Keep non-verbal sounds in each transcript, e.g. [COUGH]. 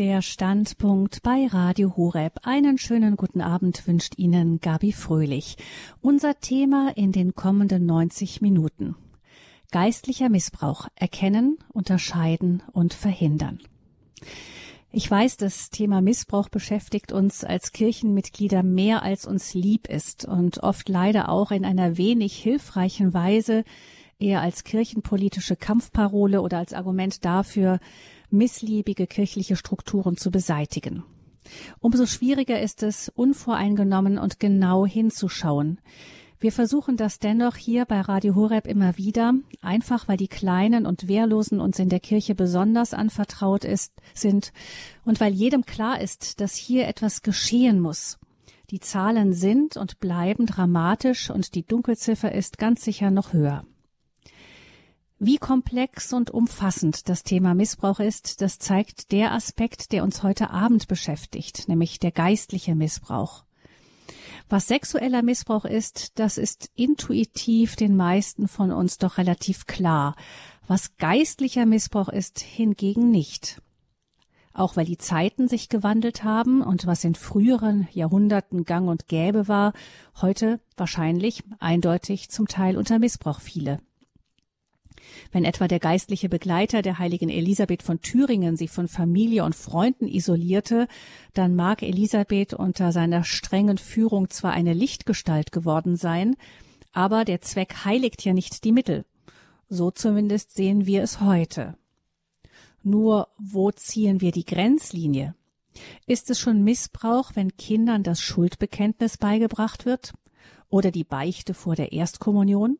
Der Standpunkt bei Radio Horeb. Einen schönen guten Abend wünscht Ihnen Gabi Fröhlich. Unser Thema in den kommenden 90 Minuten. Geistlicher Missbrauch erkennen, unterscheiden und verhindern. Ich weiß, das Thema Missbrauch beschäftigt uns als Kirchenmitglieder mehr als uns lieb ist und oft leider auch in einer wenig hilfreichen Weise, eher als kirchenpolitische Kampfparole oder als Argument dafür, missliebige kirchliche Strukturen zu beseitigen. Umso schwieriger ist es, unvoreingenommen und genau hinzuschauen. Wir versuchen das dennoch hier bei Radio Horeb immer wieder, einfach weil die Kleinen und Wehrlosen uns in der Kirche besonders anvertraut ist, sind und weil jedem klar ist, dass hier etwas geschehen muss. Die Zahlen sind und bleiben dramatisch und die Dunkelziffer ist ganz sicher noch höher. Wie komplex und umfassend das Thema Missbrauch ist, das zeigt der Aspekt, der uns heute Abend beschäftigt, nämlich der geistliche Missbrauch. Was sexueller Missbrauch ist, das ist intuitiv den meisten von uns doch relativ klar. Was geistlicher Missbrauch ist, hingegen nicht. Auch weil die Zeiten sich gewandelt haben und was in früheren Jahrhunderten gang und gäbe war, heute wahrscheinlich eindeutig zum Teil unter Missbrauch fiele. Wenn etwa der geistliche Begleiter der heiligen Elisabeth von Thüringen sie von Familie und Freunden isolierte, dann mag Elisabeth unter seiner strengen Führung zwar eine Lichtgestalt geworden sein, aber der Zweck heiligt ja nicht die Mittel. So zumindest sehen wir es heute. Nur wo ziehen wir die Grenzlinie? Ist es schon Missbrauch, wenn Kindern das Schuldbekenntnis beigebracht wird? Oder die Beichte vor der Erstkommunion?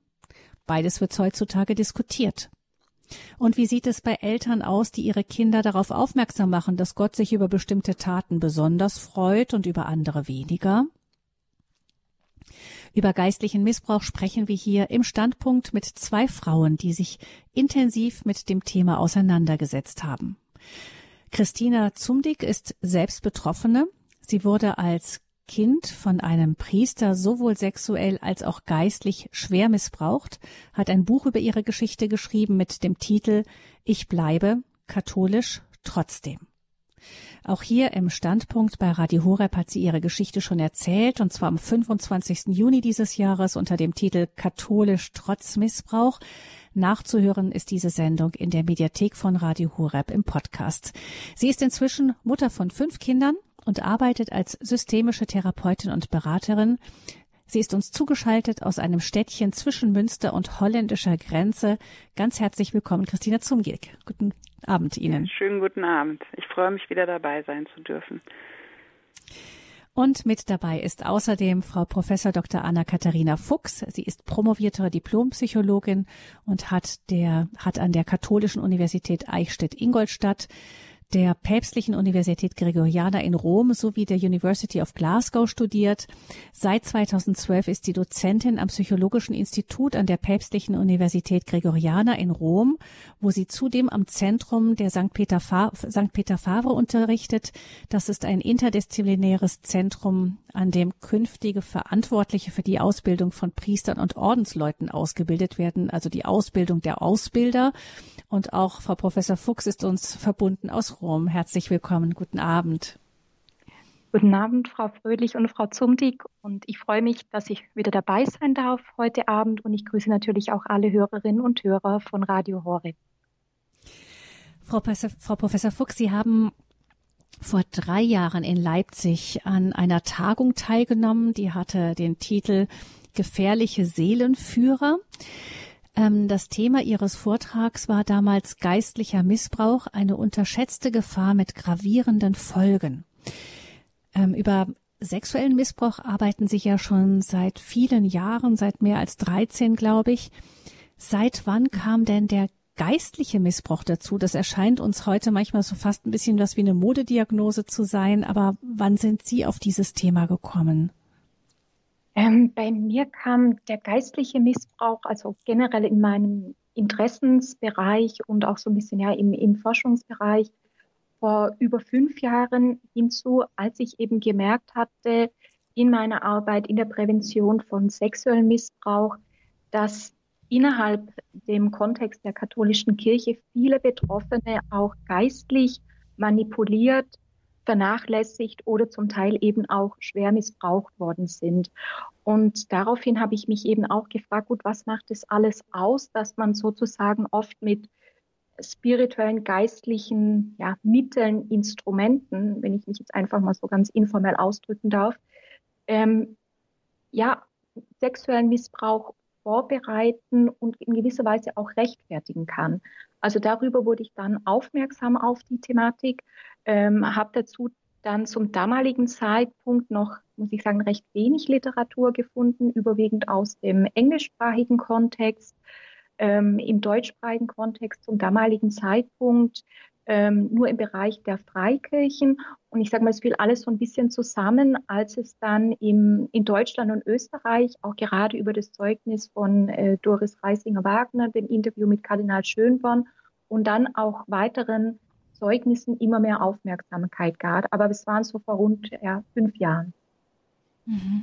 Beides wird heutzutage diskutiert. Und wie sieht es bei Eltern aus, die ihre Kinder darauf aufmerksam machen, dass Gott sich über bestimmte Taten besonders freut und über andere weniger? Über geistlichen Missbrauch sprechen wir hier im Standpunkt mit zwei Frauen, die sich intensiv mit dem Thema auseinandergesetzt haben. Christina Zumdig ist selbst Betroffene. Sie wurde als Kind von einem Priester sowohl sexuell als auch geistlich schwer missbraucht, hat ein Buch über ihre Geschichte geschrieben mit dem Titel Ich bleibe katholisch trotzdem. Auch hier im Standpunkt bei Radio Horeb hat sie ihre Geschichte schon erzählt, und zwar am 25. Juni dieses Jahres unter dem Titel Katholisch trotz Missbrauch. Nachzuhören ist diese Sendung in der Mediathek von Radio Horeb im Podcast. Sie ist inzwischen Mutter von fünf Kindern und arbeitet als systemische Therapeutin und Beraterin. Sie ist uns zugeschaltet aus einem Städtchen zwischen Münster und holländischer Grenze. Ganz herzlich willkommen, Christina Zumgilk. Guten Abend Ihnen. Schönen guten Abend. Ich freue mich, wieder dabei sein zu dürfen. Und mit dabei ist außerdem Frau Professor Dr. Anna-Katharina Fuchs. Sie ist promovierte Diplompsychologin und hat der, hat an der Katholischen Universität Eichstätt-Ingolstadt der Päpstlichen Universität Gregoriana in Rom sowie der University of Glasgow studiert. Seit 2012 ist sie Dozentin am Psychologischen Institut an der Päpstlichen Universität Gregoriana in Rom, wo sie zudem am Zentrum der St. Peter, St. Peter Favre unterrichtet. Das ist ein interdisziplinäres Zentrum, an dem künftige Verantwortliche für die Ausbildung von Priestern und Ordensleuten ausgebildet werden, also die Ausbildung der Ausbilder. Und auch Frau Professor Fuchs ist uns verbunden aus Rom. Herzlich willkommen. Guten Abend. Guten Abend, Frau Fröhlich und Frau Zumdig. Und ich freue mich, dass ich wieder dabei sein darf heute Abend. Und ich grüße natürlich auch alle Hörerinnen und Hörer von Radio Horeb. Frau Professor, Frau Professor Fuchs, Sie haben vor drei Jahren in Leipzig an einer Tagung teilgenommen, die hatte den Titel Gefährliche Seelenführer. Ähm, das Thema Ihres Vortrags war damals geistlicher Missbrauch, eine unterschätzte Gefahr mit gravierenden Folgen. Ähm, über sexuellen Missbrauch arbeiten Sie ja schon seit vielen Jahren, seit mehr als 13, glaube ich. Seit wann kam denn der geistliche Missbrauch dazu? Das erscheint uns heute manchmal so fast ein bisschen was wie eine Modediagnose zu sein, aber wann sind Sie auf dieses Thema gekommen? Ähm, bei mir kam der geistliche Missbrauch, also generell in meinem Interessensbereich und auch so ein bisschen ja im, im Forschungsbereich vor über fünf Jahren hinzu, als ich eben gemerkt hatte in meiner Arbeit in der Prävention von sexuellem Missbrauch, dass innerhalb dem Kontext der katholischen Kirche viele Betroffene auch geistlich manipuliert, vernachlässigt oder zum Teil eben auch schwer missbraucht worden sind. Und daraufhin habe ich mich eben auch gefragt, gut, was macht es alles aus, dass man sozusagen oft mit spirituellen, geistlichen ja, Mitteln, Instrumenten, wenn ich mich jetzt einfach mal so ganz informell ausdrücken darf, ähm, ja, sexuellen Missbrauch vorbereiten und in gewisser Weise auch rechtfertigen kann. Also darüber wurde ich dann aufmerksam auf die Thematik, ähm, habe dazu dann zum damaligen Zeitpunkt noch, muss ich sagen, recht wenig Literatur gefunden, überwiegend aus dem englischsprachigen Kontext. Ähm, Im deutschsprachigen Kontext zum damaligen Zeitpunkt ähm, nur im Bereich der Freikirchen. Und ich sage mal, es fiel alles so ein bisschen zusammen, als es dann im, in Deutschland und Österreich auch gerade über das Zeugnis von äh, Doris Reisinger-Wagner, dem Interview mit Kardinal Schönborn und dann auch weiteren Zeugnissen immer mehr Aufmerksamkeit gab. Aber es waren so vor rund ja, fünf Jahren. Mhm.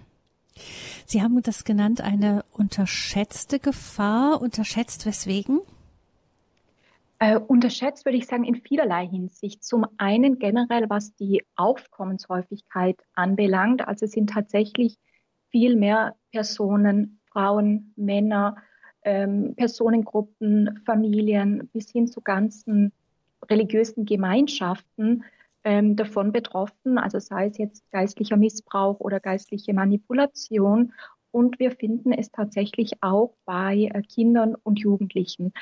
Sie haben das genannt, eine unterschätzte Gefahr. Unterschätzt weswegen? Äh, unterschätzt würde ich sagen in vielerlei Hinsicht. Zum einen generell, was die Aufkommenshäufigkeit anbelangt. Also es sind tatsächlich viel mehr Personen, Frauen, Männer, ähm, Personengruppen, Familien bis hin zu ganzen religiösen Gemeinschaften ähm, davon betroffen. Also sei es jetzt geistlicher Missbrauch oder geistliche Manipulation. Und wir finden es tatsächlich auch bei äh, Kindern und Jugendlichen.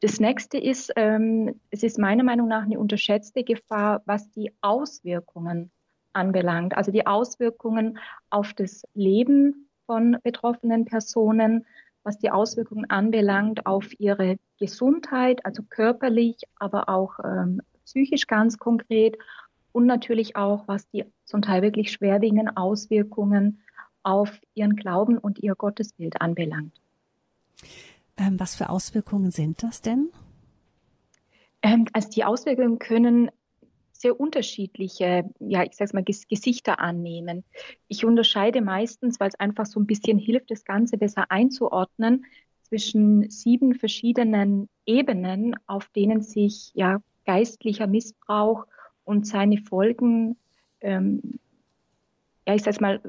Das nächste ist, ähm, es ist meiner Meinung nach eine unterschätzte Gefahr, was die Auswirkungen anbelangt. Also die Auswirkungen auf das Leben von betroffenen Personen, was die Auswirkungen anbelangt auf ihre Gesundheit, also körperlich, aber auch ähm, psychisch ganz konkret und natürlich auch, was die zum Teil wirklich schwerwiegenden Auswirkungen auf ihren Glauben und ihr Gottesbild anbelangt. Ähm, was für Auswirkungen sind das denn? Ähm, also die Auswirkungen können sehr unterschiedliche, ja, ich sage mal, Ges Gesichter annehmen. Ich unterscheide meistens, weil es einfach so ein bisschen hilft, das Ganze besser einzuordnen, zwischen sieben verschiedenen Ebenen, auf denen sich ja geistlicher Missbrauch und seine Folgen, ähm, ja, ich sage mal,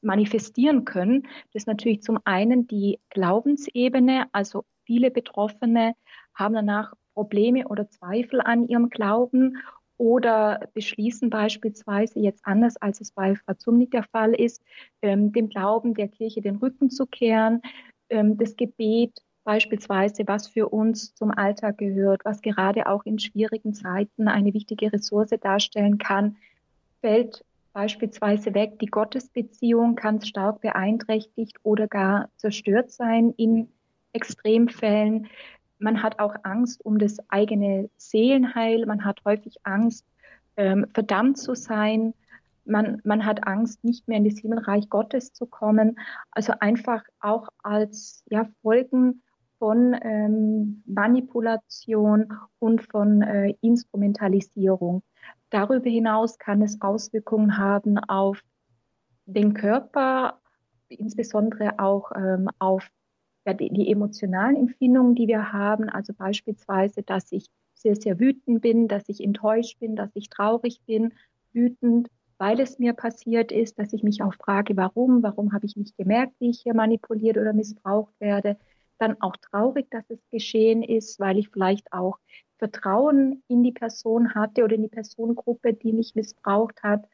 manifestieren können. Das ist natürlich zum einen die Glaubensebene, also viele Betroffene haben danach Probleme oder Zweifel an ihrem Glauben oder beschließen beispielsweise jetzt anders, als es bei Frau Zumnik der Fall ist, ähm, dem Glauben der Kirche den Rücken zu kehren, ähm, das Gebet beispielsweise, was für uns zum Alltag gehört, was gerade auch in schwierigen Zeiten eine wichtige Ressource darstellen kann, fällt beispielsweise weg. Die Gottesbeziehung kann stark beeinträchtigt oder gar zerstört sein in Extremfällen. Man hat auch Angst um das eigene Seelenheil. Man hat häufig Angst, ähm, verdammt zu sein. Man, man hat Angst, nicht mehr in das Himmelreich Gottes zu kommen. Also einfach auch als ja, Folgen von ähm, Manipulation und von äh, Instrumentalisierung. Darüber hinaus kann es Auswirkungen haben auf den Körper, insbesondere auch ähm, auf ja, die, die, emotionalen Empfindungen, die wir haben. Also beispielsweise, dass ich sehr, sehr wütend bin, dass ich enttäuscht bin, dass ich traurig bin, wütend, weil es mir passiert ist, dass ich mich auch frage, warum, warum habe ich nicht gemerkt, wie ich hier manipuliert oder missbraucht werde. Dann auch traurig, dass es geschehen ist, weil ich vielleicht auch Vertrauen in die Person hatte oder in die Personengruppe, die mich missbraucht hat.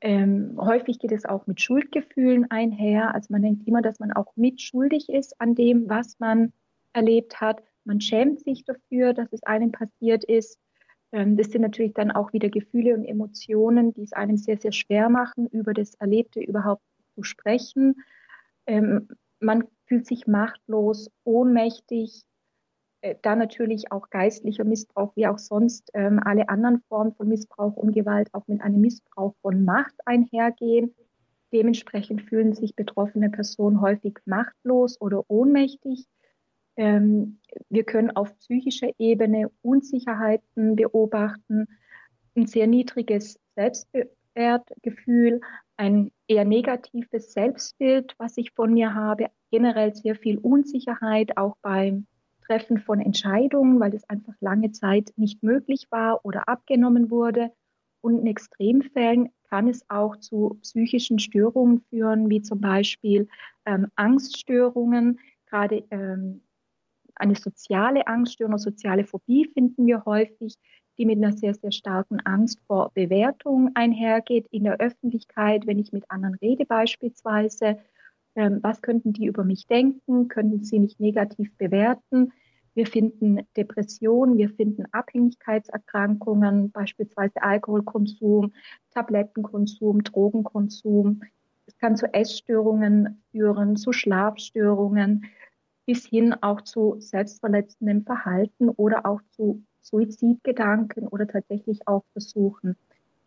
Ähm, häufig geht es auch mit Schuldgefühlen einher. Also man denkt immer, dass man auch mitschuldig ist an dem, was man erlebt hat. Man schämt sich dafür, dass es einem passiert ist. Ähm, das sind natürlich dann auch wieder Gefühle und Emotionen, die es einem sehr, sehr schwer machen, über das Erlebte überhaupt zu sprechen. Ähm, man fühlt sich machtlos, ohnmächtig, da natürlich auch geistlicher Missbrauch, wie auch sonst ähm, alle anderen Formen von Missbrauch und Gewalt auch mit einem Missbrauch von Macht einhergehen. Dementsprechend fühlen sich betroffene Personen häufig machtlos oder ohnmächtig. Ähm, wir können auf psychischer Ebene Unsicherheiten beobachten, ein sehr niedriges Selbstwertgefühl, ein eher negatives Selbstbild, was ich von mir habe, generell sehr viel Unsicherheit, auch beim Treffen von Entscheidungen, weil das einfach lange Zeit nicht möglich war oder abgenommen wurde. Und in Extremfällen kann es auch zu psychischen Störungen führen, wie zum Beispiel ähm, Angststörungen. Gerade ähm, eine soziale Angststörung, soziale Phobie finden wir häufig, die mit einer sehr, sehr starken Angst vor Bewertung einhergeht in der Öffentlichkeit, wenn ich mit anderen rede beispielsweise. Ähm, was könnten die über mich denken? Könnten sie mich negativ bewerten? Wir finden Depressionen, wir finden Abhängigkeitserkrankungen, beispielsweise Alkoholkonsum, Tablettenkonsum, Drogenkonsum. Es kann zu Essstörungen führen, zu Schlafstörungen, bis hin auch zu selbstverletzendem Verhalten oder auch zu Suizidgedanken oder tatsächlich auch Versuchen.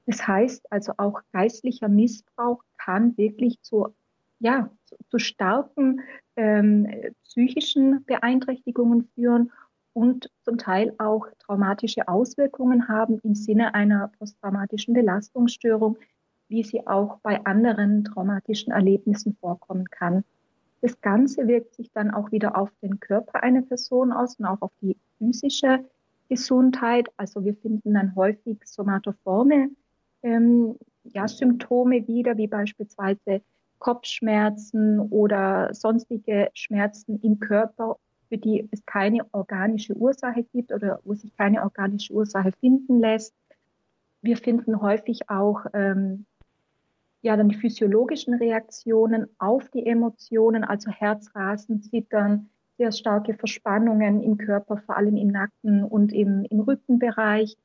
Das heißt also auch geistlicher Missbrauch kann wirklich zu, ja, zu, starken ähm, psychischen Beeinträchtigungen führen und zum Teil auch traumatische Auswirkungen haben im Sinne einer posttraumatischen Belastungsstörung, wie sie auch bei anderen traumatischen Erlebnissen vorkommen kann. Das Ganze wirkt sich dann auch wieder auf den Körper einer Person aus und auch auf die physische Gesundheit. Also wir finden dann häufig somatoforme ähm, ja, Symptome wieder, wie beispielsweise Kopfschmerzen oder sonstige Schmerzen im Körper, für die es keine organische Ursache gibt oder wo sich keine organische Ursache finden lässt. Wir finden häufig auch ähm, ja dann die physiologischen Reaktionen auf die Emotionen, also Herzrasen, Zittern, sehr starke Verspannungen im Körper, vor allem im Nacken und im, im Rückenbereich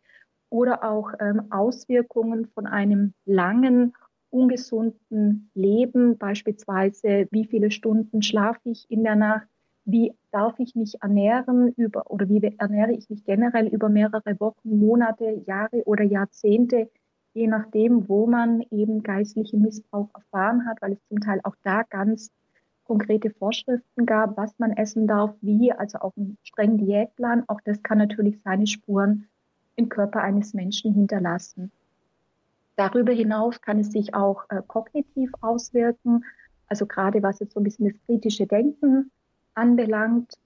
oder auch ähm, Auswirkungen von einem langen, ungesunden Leben, beispielsweise wie viele Stunden schlafe ich in der Nacht, wie darf ich mich ernähren über oder wie ernähre ich mich generell über mehrere Wochen, Monate, Jahre oder Jahrzehnte, je nachdem, wo man eben geistlichen Missbrauch erfahren hat, weil es zum Teil auch da ganz konkrete Vorschriften gab, was man essen darf, wie, also auch einen strengen Diätplan. Auch das kann natürlich seine Spuren im Körper eines Menschen hinterlassen. Darüber hinaus kann es sich auch äh, kognitiv auswirken, also gerade was jetzt so ein bisschen das kritische Denken anbelangt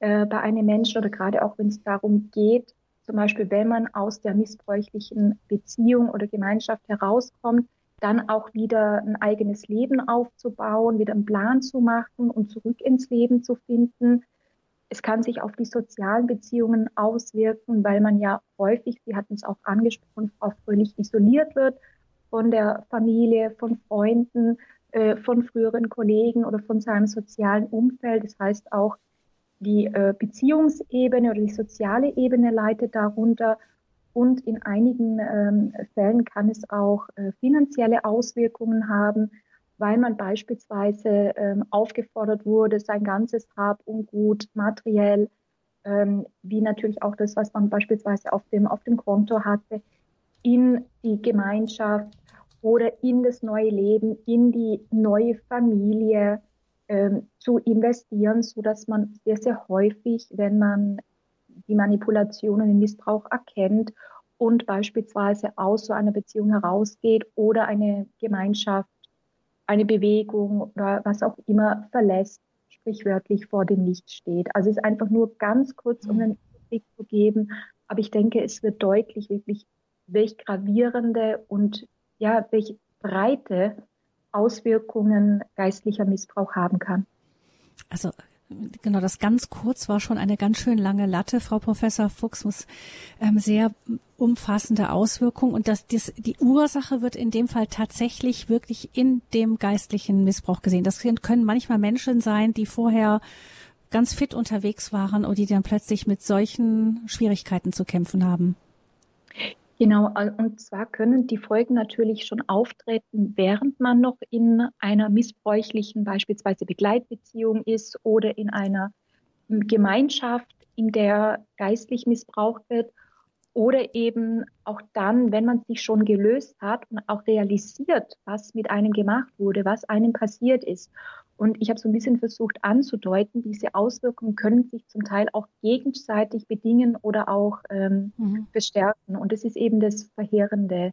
äh, bei einem Menschen oder gerade auch wenn es darum geht, zum Beispiel wenn man aus der missbräuchlichen Beziehung oder Gemeinschaft herauskommt, dann auch wieder ein eigenes Leben aufzubauen, wieder einen Plan zu machen und zurück ins Leben zu finden. Es kann sich auf die sozialen Beziehungen auswirken, weil man ja häufig, Sie hatten es auch angesprochen, Frau Fröhlich, isoliert wird von der Familie, von Freunden, äh, von früheren Kollegen oder von seinem sozialen Umfeld. Das heißt auch, die äh, Beziehungsebene oder die soziale Ebene leidet darunter und in einigen ähm, Fällen kann es auch äh, finanzielle Auswirkungen haben, weil man beispielsweise ähm, aufgefordert wurde, sein ganzes Hab und Gut materiell, ähm, wie natürlich auch das, was man beispielsweise auf dem, auf dem Konto hatte, in die Gemeinschaft oder in das neue Leben, in die neue Familie ähm, zu investieren, so dass man sehr, sehr häufig, wenn man die Manipulation und den Missbrauch erkennt und beispielsweise aus so einer Beziehung herausgeht oder eine Gemeinschaft, eine Bewegung oder was auch immer verlässt, sprichwörtlich vor dem Licht steht. Also es ist einfach nur ganz kurz, um einen Überblick zu geben. Aber ich denke, es wird deutlich, wirklich, welch gravierende und ja, welch breite Auswirkungen geistlicher Missbrauch haben kann. Also genau, das ganz kurz war schon eine ganz schön lange Latte. Frau Professor Fuchs muss ähm, sehr umfassende Auswirkungen und das, das, die Ursache wird in dem Fall tatsächlich wirklich in dem geistlichen Missbrauch gesehen. Das können manchmal Menschen sein, die vorher ganz fit unterwegs waren und die dann plötzlich mit solchen Schwierigkeiten zu kämpfen haben. Genau, und zwar können die Folgen natürlich schon auftreten, während man noch in einer missbräuchlichen beispielsweise Begleitbeziehung ist oder in einer Gemeinschaft, in der geistlich missbraucht wird oder eben auch dann, wenn man sich schon gelöst hat und auch realisiert, was mit einem gemacht wurde, was einem passiert ist. Und ich habe so ein bisschen versucht anzudeuten, diese Auswirkungen können sich zum Teil auch gegenseitig bedingen oder auch ähm, mhm. bestärken. Und das ist eben das Verheerende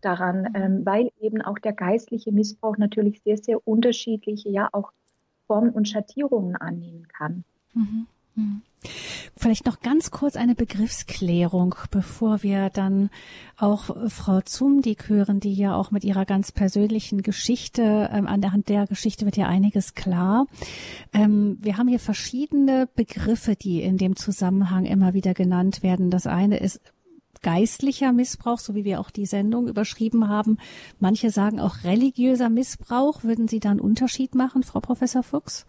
daran, mhm. ähm, weil eben auch der geistliche Missbrauch natürlich sehr, sehr unterschiedliche, ja auch Formen und Schattierungen annehmen kann. Mhm. Hm. Vielleicht noch ganz kurz eine Begriffsklärung, bevor wir dann auch Frau Zumdick hören, die ja auch mit ihrer ganz persönlichen Geschichte, ähm, an der Hand der Geschichte wird ja einiges klar. Ähm, wir haben hier verschiedene Begriffe, die in dem Zusammenhang immer wieder genannt werden. Das eine ist geistlicher Missbrauch, so wie wir auch die Sendung überschrieben haben. Manche sagen auch religiöser Missbrauch. Würden Sie da einen Unterschied machen, Frau Professor Fuchs?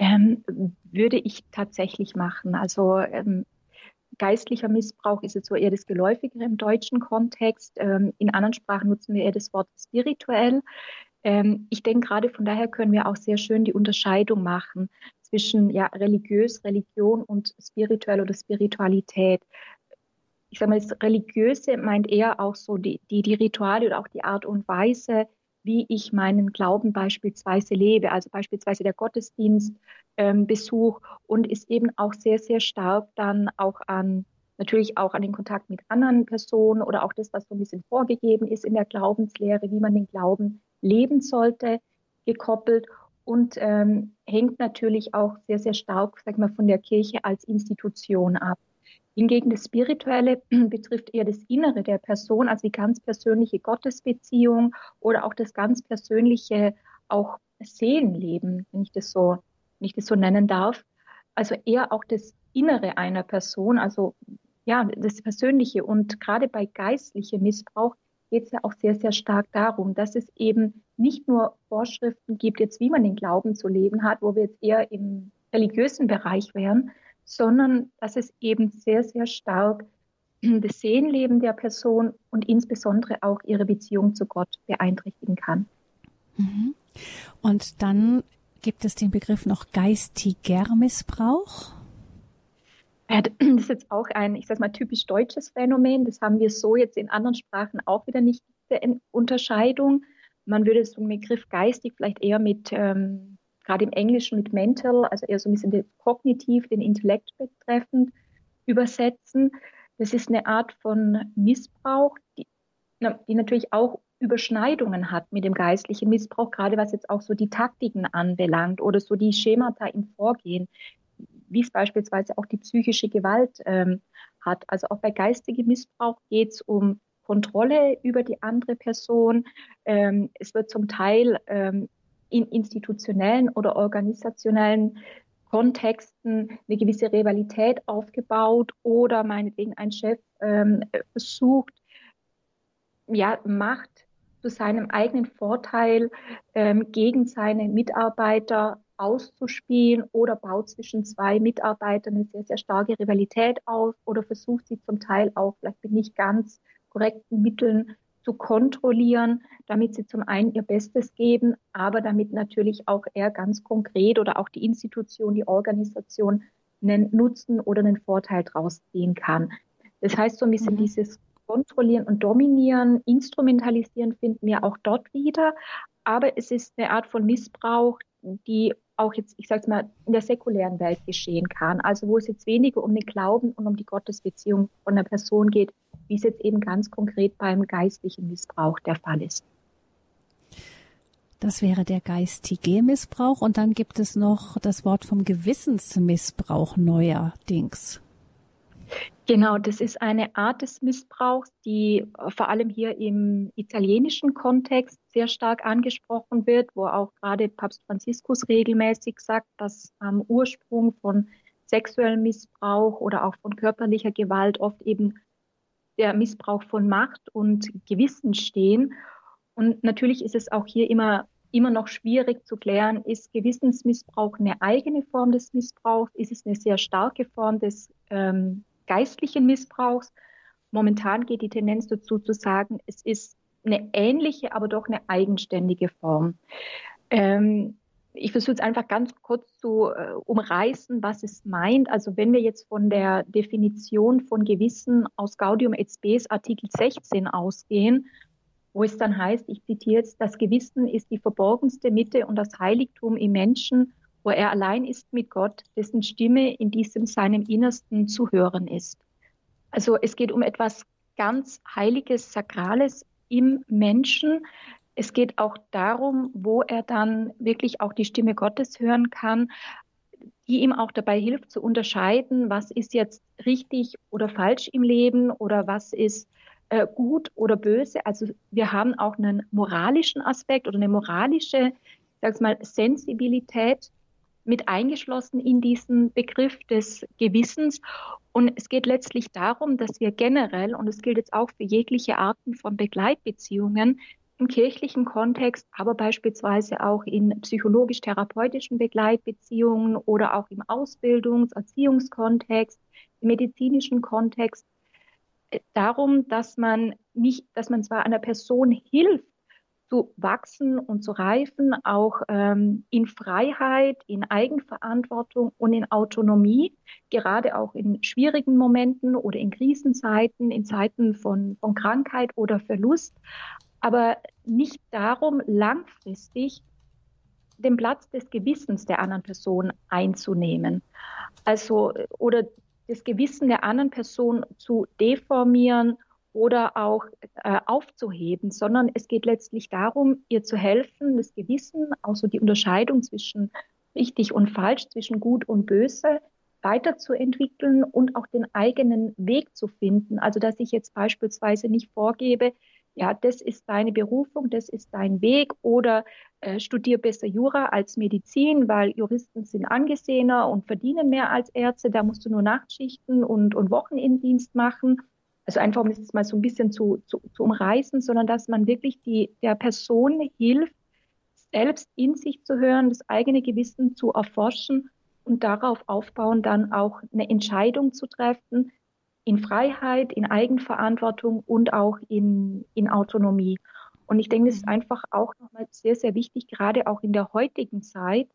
Ähm, würde ich tatsächlich machen. Also ähm, geistlicher Missbrauch ist jetzt so eher das Geläufigere im deutschen Kontext. Ähm, in anderen Sprachen nutzen wir eher das Wort spirituell. Ähm, ich denke, gerade von daher können wir auch sehr schön die Unterscheidung machen zwischen ja, religiös, Religion und spirituell oder Spiritualität. Ich sage mal, das Religiöse meint eher auch so die, die, die Rituale oder auch die Art und Weise, wie ich meinen Glauben beispielsweise lebe, also beispielsweise der Gottesdienstbesuch ähm, und ist eben auch sehr, sehr stark dann auch an natürlich auch an den Kontakt mit anderen Personen oder auch das, was so ein bisschen vorgegeben ist in der Glaubenslehre, wie man den Glauben leben sollte, gekoppelt und ähm, hängt natürlich auch sehr, sehr stark, sag mal, von der Kirche als Institution ab. Hingegen das Spirituelle [CLEARS THROAT] betrifft eher das Innere der Person, also die ganz persönliche Gottesbeziehung oder auch das ganz persönliche auch Seelenleben, wenn ich das so, wenn ich das so nennen darf. Also eher auch das Innere einer Person, also ja, das Persönliche. Und gerade bei geistlichem Missbrauch geht es ja auch sehr, sehr stark darum, dass es eben nicht nur Vorschriften gibt, jetzt wie man den Glauben zu leben hat, wo wir jetzt eher im religiösen Bereich wären, sondern dass es eben sehr, sehr stark das Seelenleben der Person und insbesondere auch ihre Beziehung zu Gott beeinträchtigen kann. Mhm. Und dann gibt es den Begriff noch geistiger Missbrauch. Ja, [CLEARS THROAT] das ist jetzt auch ein, ich sag mal, typisch deutsches Phänomen. Das haben wir so jetzt in anderen Sprachen auch wieder nicht diese Unterscheidung. Man würde so einen Begriff geistig vielleicht eher mit ähm, gerade im Englischen mit mental, also eher so ein bisschen kognitiv, den Intellekt betreffend, übersetzen. Das ist eine Art von Missbrauch, die, die natürlich auch Überschneidungen hat mit dem geistlichen Missbrauch, gerade was jetzt auch so die Taktiken anbelangt oder so die Schemata im Vorgehen, wie es beispielsweise auch die psychische Gewalt ähm, hat. Also auch bei geistigem Missbrauch geht es um Kontrolle über die andere Person. Ähm, es wird zum Teil ähm, in institutionellen oder organisationellen Kontexten eine gewisse Rivalität aufgebaut oder meinetwegen ein Chef ähm, versucht, ja, Macht zu seinem eigenen Vorteil ähm, gegen seine Mitarbeiter auszuspielen oder baut zwischen zwei Mitarbeitern eine sehr, sehr starke Rivalität auf oder versucht sie zum Teil auch vielleicht mit nicht ganz korrekten Mitteln zu kontrollieren, damit sie zum einen ihr Bestes geben, aber damit natürlich auch er ganz konkret oder auch die Institution, die Organisation einen Nutzen oder einen Vorteil draus ziehen kann. Das heißt, so ein bisschen mhm. dieses Kontrollieren und Dominieren, Instrumentalisieren finden wir auch dort wieder. Aber es ist eine Art von Missbrauch, die auch jetzt, ich sage es mal, in der säkulären Welt geschehen kann. Also wo es jetzt weniger um den Glauben und um die Gottesbeziehung von der Person geht, wie es jetzt eben ganz konkret beim geistlichen Missbrauch der Fall ist. Das wäre der geistige Missbrauch. Und dann gibt es noch das Wort vom Gewissensmissbrauch neuerdings. Genau, das ist eine Art des Missbrauchs, die vor allem hier im italienischen Kontext sehr stark angesprochen wird, wo auch gerade Papst Franziskus regelmäßig sagt, dass am Ursprung von sexuellem Missbrauch oder auch von körperlicher Gewalt oft eben der Missbrauch von Macht und Gewissen stehen. Und natürlich ist es auch hier immer, immer noch schwierig zu klären, ist Gewissensmissbrauch eine eigene Form des Missbrauchs? Ist es eine sehr starke Form des ähm, geistlichen Missbrauchs? Momentan geht die Tendenz dazu zu sagen, es ist eine ähnliche, aber doch eine eigenständige Form. Ähm, ich versuche es einfach ganz kurz zu äh, umreißen, was es meint. Also wenn wir jetzt von der Definition von Gewissen aus Gaudium et Spes Artikel 16 ausgehen, wo es dann heißt, ich zitiere jetzt, das Gewissen ist die verborgenste Mitte und das Heiligtum im Menschen, wo er allein ist mit Gott, dessen Stimme in diesem seinem Innersten zu hören ist. Also es geht um etwas ganz Heiliges, Sakrales im Menschen, es geht auch darum, wo er dann wirklich auch die Stimme Gottes hören kann. die ihm auch dabei hilft zu unterscheiden, was ist jetzt richtig oder falsch im Leben oder was ist äh, gut oder böse. Also wir haben auch einen moralischen Aspekt oder eine moralische, sag mal, Sensibilität mit eingeschlossen in diesen Begriff des Gewissens. Und es geht letztlich darum, dass wir generell, und es gilt jetzt auch für jegliche Arten von Begleitbeziehungen, im kirchlichen Kontext, aber beispielsweise auch in psychologisch-therapeutischen Begleitbeziehungen oder auch im Ausbildungs-, Erziehungskontext, im medizinischen Kontext, äh, darum, dass man nicht, dass man zwar einer Person hilft, zu wachsen und zu reifen, auch ähm, in Freiheit, in Eigenverantwortung und in Autonomie, gerade auch in schwierigen Momenten oder in Krisenzeiten, in Zeiten von, von Krankheit oder Verlust, aber nicht darum, langfristig den Platz des Gewissens der anderen Person einzunehmen. Also, oder das Gewissen der anderen Person zu deformieren oder auch äh, aufzuheben, sondern es geht letztlich darum, ihr zu helfen, das Gewissen, also die Unterscheidung zwischen richtig und falsch, zwischen gut und böse weiterzuentwickeln und auch den eigenen Weg zu finden. Also dass ich jetzt beispielsweise nicht vorgebe, ja, das ist deine Berufung, das ist dein Weg oder äh, studier besser Jura als Medizin, weil Juristen sind angesehener und verdienen mehr als Ärzte, da musst du nur Nachtschichten und, und Wochenenddienst machen also einfach um es mal so ein bisschen zu, zu, zu umreißen, sondern dass man wirklich die, der Person hilft, selbst in sich zu hören, das eigene Gewissen zu erforschen und darauf aufbauen, dann auch eine Entscheidung zu treffen, in Freiheit, in Eigenverantwortung und auch in, in Autonomie. Und ich denke, das ist mhm. einfach auch nochmal sehr, sehr wichtig, gerade auch in der heutigen Zeit,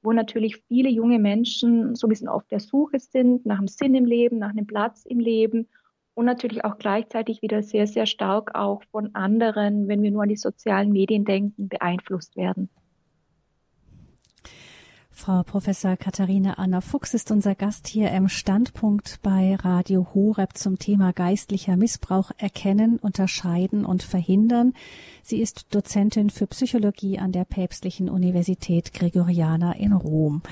wo natürlich viele junge Menschen so ein bisschen auf der Suche sind nach einem Sinn im Leben, nach einem Platz im Leben und natürlich auch gleichzeitig wieder sehr, sehr stark auch von anderen, wenn wir nur an die sozialen Medien denken, beeinflusst werden. Frau Professor Katharina Anna Fuchs ist unser Gast hier im Standpunkt bei Radio Horeb zum Thema geistlicher Missbrauch erkennen, unterscheiden und verhindern. Sie ist Dozentin für Psychologie an der Päpstlichen Universität Gregoriana in Rom.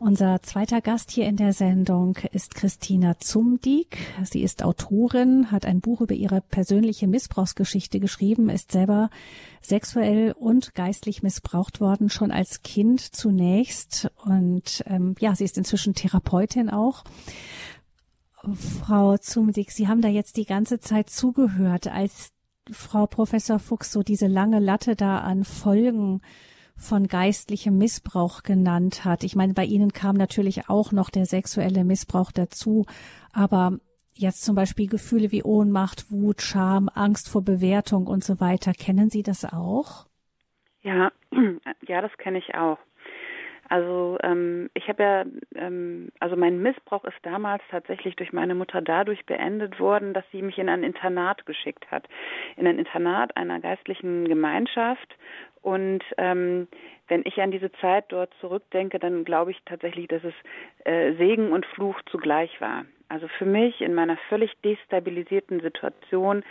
Unser zweiter Gast hier in der Sendung ist Christina Zumdiek. Sie ist Autorin, hat ein Buch über ihre persönliche Missbrauchsgeschichte geschrieben, ist selber sexuell und geistlich missbraucht worden, schon als Kind zunächst. Und ähm, ja, sie ist inzwischen Therapeutin auch. Frau Zumdiek, Sie haben da jetzt die ganze Zeit zugehört, als Frau Professor Fuchs so diese lange Latte da an Folgen von geistlichem Missbrauch genannt hat. Ich meine, bei Ihnen kam natürlich auch noch der sexuelle Missbrauch dazu, aber jetzt zum Beispiel Gefühle wie Ohnmacht, Wut, Scham, Angst vor Bewertung und so weiter. Kennen Sie das auch? Ja, [CLEARS THROAT] ja, das kenne ich auch. Also ähm, ich habe ja, ähm, also mein Missbrauch ist damals tatsächlich durch meine Mutter dadurch beendet worden, dass sie mich in ein Internat geschickt hat, in ein Internat einer geistlichen Gemeinschaft, und ähm, wenn ich an diese Zeit dort zurückdenke, dann glaube ich tatsächlich, dass es äh, Segen und Fluch zugleich war. Also für mich in meiner völlig destabilisierten Situation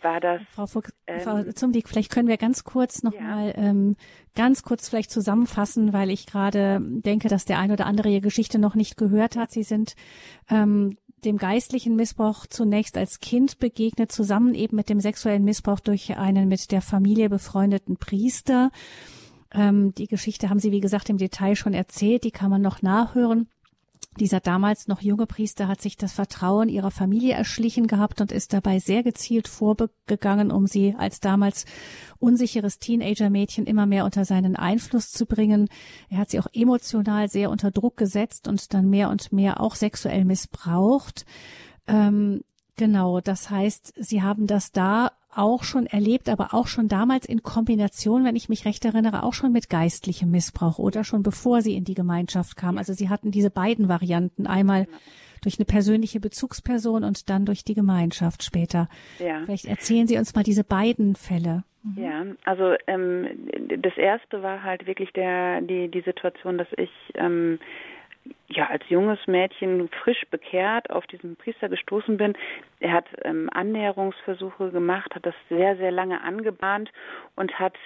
war das. Frau, Fuchs, ähm, Frau Zumdick, vielleicht können wir ganz kurz nochmal ja. ähm, ganz kurz vielleicht zusammenfassen, weil ich gerade denke, dass der ein oder andere Ihre Geschichte noch nicht gehört hat. Sie sind ähm, dem geistlichen Missbrauch zunächst als Kind begegnet, zusammen eben mit dem sexuellen Missbrauch durch einen mit der Familie befreundeten Priester. Ähm, die Geschichte haben Sie, wie gesagt, im Detail schon erzählt, die kann man noch nachhören. Dieser damals noch junge Priester hat sich das Vertrauen ihrer Familie erschlichen gehabt und ist dabei sehr gezielt vorgegangen, um sie als damals unsicheres Teenager-Mädchen immer mehr unter seinen Einfluss zu bringen. Er hat sie auch emotional sehr unter Druck gesetzt und dann mehr und mehr auch sexuell missbraucht. Ähm, genau, das heißt, sie haben das da auch schon erlebt, aber auch schon damals in Kombination, wenn ich mich recht erinnere, auch schon mit geistlichem Missbrauch oder schon bevor sie in die Gemeinschaft kam. Also sie hatten diese beiden Varianten, einmal durch eine persönliche Bezugsperson und dann durch die Gemeinschaft später. Ja. Vielleicht erzählen Sie uns mal diese beiden Fälle. Mhm. Ja, also ähm, das erste war halt wirklich der die die Situation, dass ich ähm, ja als junges Mädchen frisch bekehrt auf diesen Priester gestoßen bin. Er hat ähm, Annäherungsversuche gemacht, hat das sehr sehr lange angebahnt und hat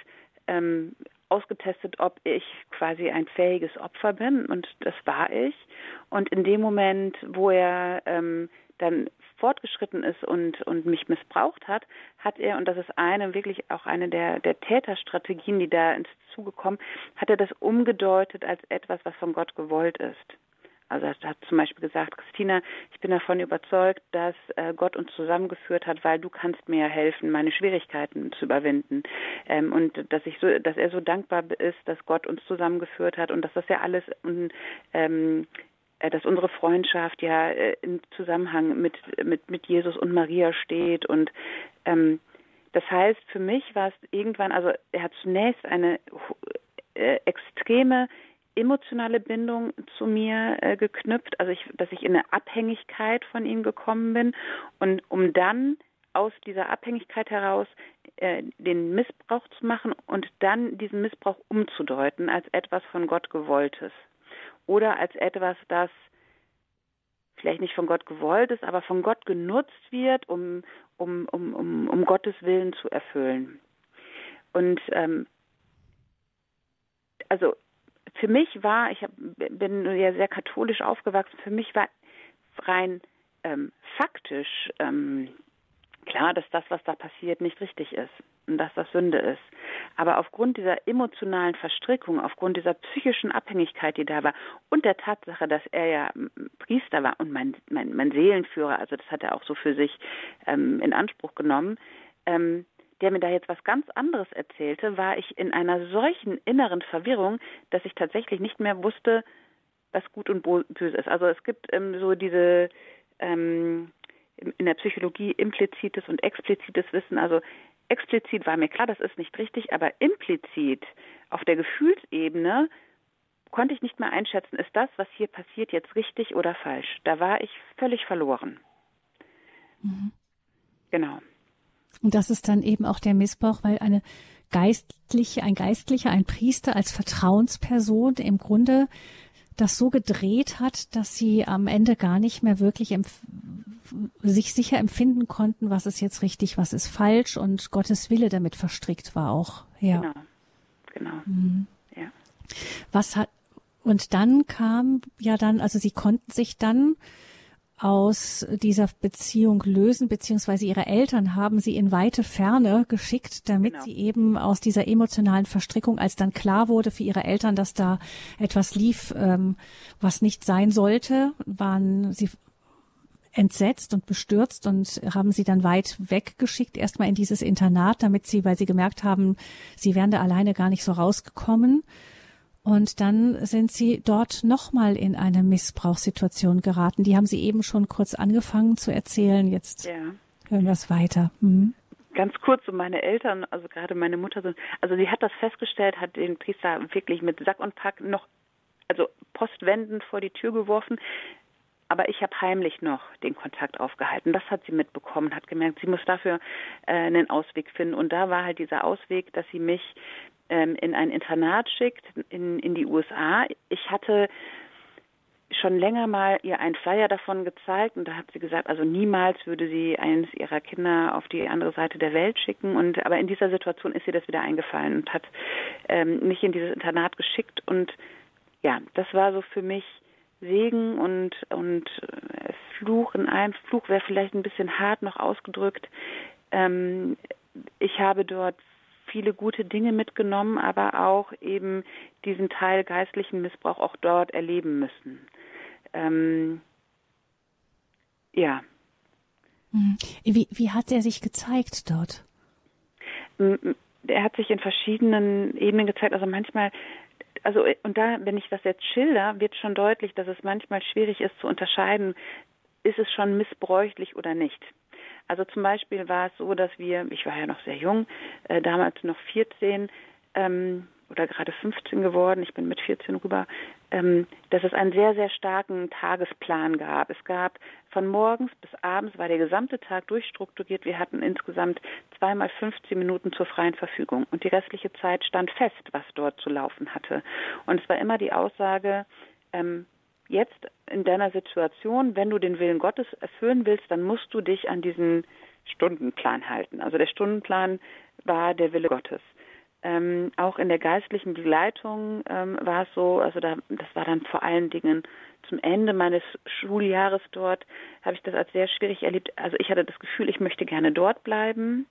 ähm, ausgetestet, ob ich quasi ein fähiges Opfer bin und das war ich. Und in dem Moment, wo er ähm, dann fortgeschritten ist und, und mich missbraucht hat, hat er, und das ist eine, wirklich auch eine der, der Täterstrategien, die da ins Zuge kommen, hat er das umgedeutet als etwas, was von Gott gewollt ist. Also er hat zum Beispiel gesagt, Christina, ich bin davon überzeugt, dass äh, Gott uns zusammengeführt hat, weil du kannst mir helfen, meine Schwierigkeiten zu überwinden. Ähm, und dass ich so, dass er so dankbar ist, dass Gott uns zusammengeführt hat und dass das ja alles ähm, äh, dass unsere Freundschaft ja äh, im Zusammenhang mit, mit, mit Jesus und Maria steht. Und ähm, das heißt, für mich war es irgendwann, also er hat zunächst eine äh, extreme emotionale Bindung zu mir äh, geknüpft, also ich, dass ich in eine Abhängigkeit von ihm gekommen bin. Und um dann aus dieser Abhängigkeit heraus äh, den Missbrauch zu machen und dann diesen Missbrauch umzudeuten als etwas von Gott gewolltes oder als etwas, das vielleicht nicht von Gott gewollt ist, aber von Gott genutzt wird, um, um, um, um, um Gottes Willen zu erfüllen. Und ähm, also für mich war, ich hab, bin ja sehr katholisch aufgewachsen, für mich war rein ähm, faktisch ähm, klar, dass das, was da passiert, nicht richtig ist und dass das Sünde ist. Aber aufgrund dieser emotionalen Verstrickung, aufgrund dieser psychischen Abhängigkeit, die da war und der Tatsache, dass er ja Priester war und mein, mein, mein Seelenführer, also das hat er auch so für sich ähm, in Anspruch genommen, ähm, der mir da jetzt was ganz anderes erzählte, war ich in einer solchen inneren Verwirrung, dass ich tatsächlich nicht mehr wusste, was gut und böse ist. Also es gibt ähm, so diese ähm, in der Psychologie implizites und explizites Wissen. Also explizit war mir klar, das ist nicht richtig, aber implizit auf der Gefühlsebene konnte ich nicht mehr einschätzen, ist das, was hier passiert, jetzt richtig oder falsch. Da war ich völlig verloren. Mhm. Genau. Und das ist dann eben auch der Missbrauch, weil eine Geistliche, ein Geistlicher, ein Priester als Vertrauensperson im Grunde das so gedreht hat, dass sie am Ende gar nicht mehr wirklich sich sicher empfinden konnten, was ist jetzt richtig, was ist falsch und Gottes Wille damit verstrickt war auch. Ja. Genau. Genau. Mhm. Ja. Was hat und dann kam ja dann, also sie konnten sich dann aus dieser Beziehung lösen, beziehungsweise ihre Eltern haben sie in weite Ferne geschickt, damit genau. sie eben aus dieser emotionalen Verstrickung, als dann klar wurde für ihre Eltern, dass da etwas lief, ähm, was nicht sein sollte, waren sie entsetzt und bestürzt und haben sie dann weit weggeschickt, erstmal in dieses Internat, damit sie, weil sie gemerkt haben, sie wären da alleine gar nicht so rausgekommen. Und dann sind Sie dort nochmal in eine Missbrauchssituation geraten. Die haben Sie eben schon kurz angefangen zu erzählen. Jetzt ja. hören wir es weiter. Mhm. Ganz kurz, um meine Eltern, also gerade meine Mutter, also sie hat das festgestellt, hat den Priester wirklich mit Sack und Pack noch, also postwendend vor die Tür geworfen. Aber ich habe heimlich noch den Kontakt aufgehalten. Das hat sie mitbekommen, hat gemerkt, sie muss dafür äh, einen Ausweg finden. Und da war halt dieser Ausweg, dass sie mich ähm, in ein Internat schickt, in, in die USA. Ich hatte schon länger mal ihr einen Flyer davon gezeigt und da hat sie gesagt, also niemals würde sie eines ihrer Kinder auf die andere Seite der Welt schicken und aber in dieser Situation ist ihr das wieder eingefallen und hat ähm, mich in dieses Internat geschickt und ja, das war so für mich Segen und und äh, Fluch in einem Fluch wäre vielleicht ein bisschen hart noch ausgedrückt. Ähm, ich habe dort viele gute Dinge mitgenommen, aber auch eben diesen Teil geistlichen Missbrauch auch dort erleben müssen. Ähm, ja. Mhm. Wie, wie hat er sich gezeigt dort? Er hat sich in verschiedenen Ebenen gezeigt. Also manchmal, also und da, wenn ich das jetzt schilder, wird schon deutlich, dass es manchmal schwierig ist zu unterscheiden, ist es schon missbräuchlich oder nicht. Also zum Beispiel war es so, dass wir, ich war ja noch sehr jung, äh, damals noch 14 ähm, oder gerade 15 geworden, ich bin mit 14 rüber, dass es einen sehr, sehr starken Tagesplan gab. Es gab von morgens bis abends war der gesamte Tag durchstrukturiert. Wir hatten insgesamt zweimal 15 Minuten zur freien Verfügung und die restliche Zeit stand fest, was dort zu laufen hatte. Und es war immer die Aussage, ähm, jetzt in deiner Situation, wenn du den Willen Gottes erfüllen willst, dann musst du dich an diesen Stundenplan halten. Also der Stundenplan war der Wille Gottes. Ähm, auch in der geistlichen Begleitung ähm, war es so, also da, das war dann vor allen Dingen zum Ende meines Schuljahres dort, habe ich das als sehr schwierig erlebt. Also ich hatte das Gefühl, ich möchte gerne dort bleiben.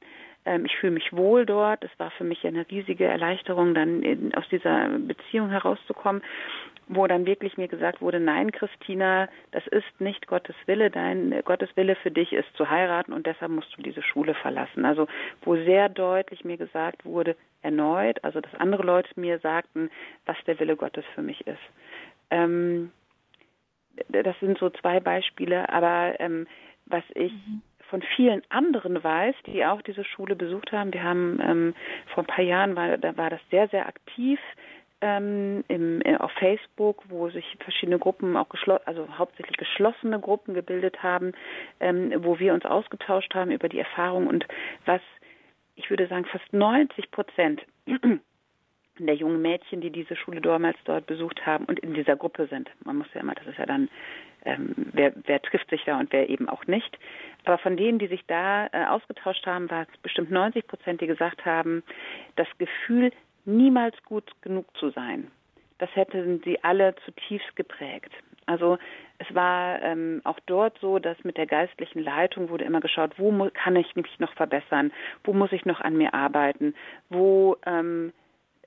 Ähm, ich fühle mich wohl dort. Es war für mich eine riesige Erleichterung, dann in, aus dieser Beziehung herauszukommen wo dann wirklich mir gesagt wurde, nein, Christina, das ist nicht Gottes Wille, dein Gottes Wille für dich ist zu heiraten und deshalb musst du diese Schule verlassen. Also wo sehr deutlich mir gesagt wurde, erneut, also dass andere Leute mir sagten, was der Wille Gottes für mich ist. Ähm, das sind so zwei Beispiele, aber ähm, was ich mhm von vielen anderen weiß, die auch diese Schule besucht haben. Wir haben ähm, vor ein paar Jahren war, da war das sehr, sehr aktiv ähm, im, äh, auf Facebook, wo sich verschiedene Gruppen, auch also hauptsächlich geschlossene Gruppen gebildet haben, ähm, wo wir uns ausgetauscht haben über die Erfahrung und was ich würde sagen fast 90 Prozent [CLEARS THROAT] der jungen Mädchen, die diese Schule damals dort besucht haben und in dieser Gruppe sind. Man muss ja immer, das ist ja dann, ähm, wer, wer trifft sich da und wer eben auch nicht. Aber von denen, die sich da äh, ausgetauscht haben, war es bestimmt 90 Prozent, die gesagt haben, das Gefühl, niemals gut genug zu sein. Das hätten sie alle zutiefst geprägt. Also es war ähm, auch dort so, dass mit der geistlichen Leitung wurde immer geschaut, wo kann ich mich noch verbessern, wo muss ich noch an mir arbeiten, wo ähm,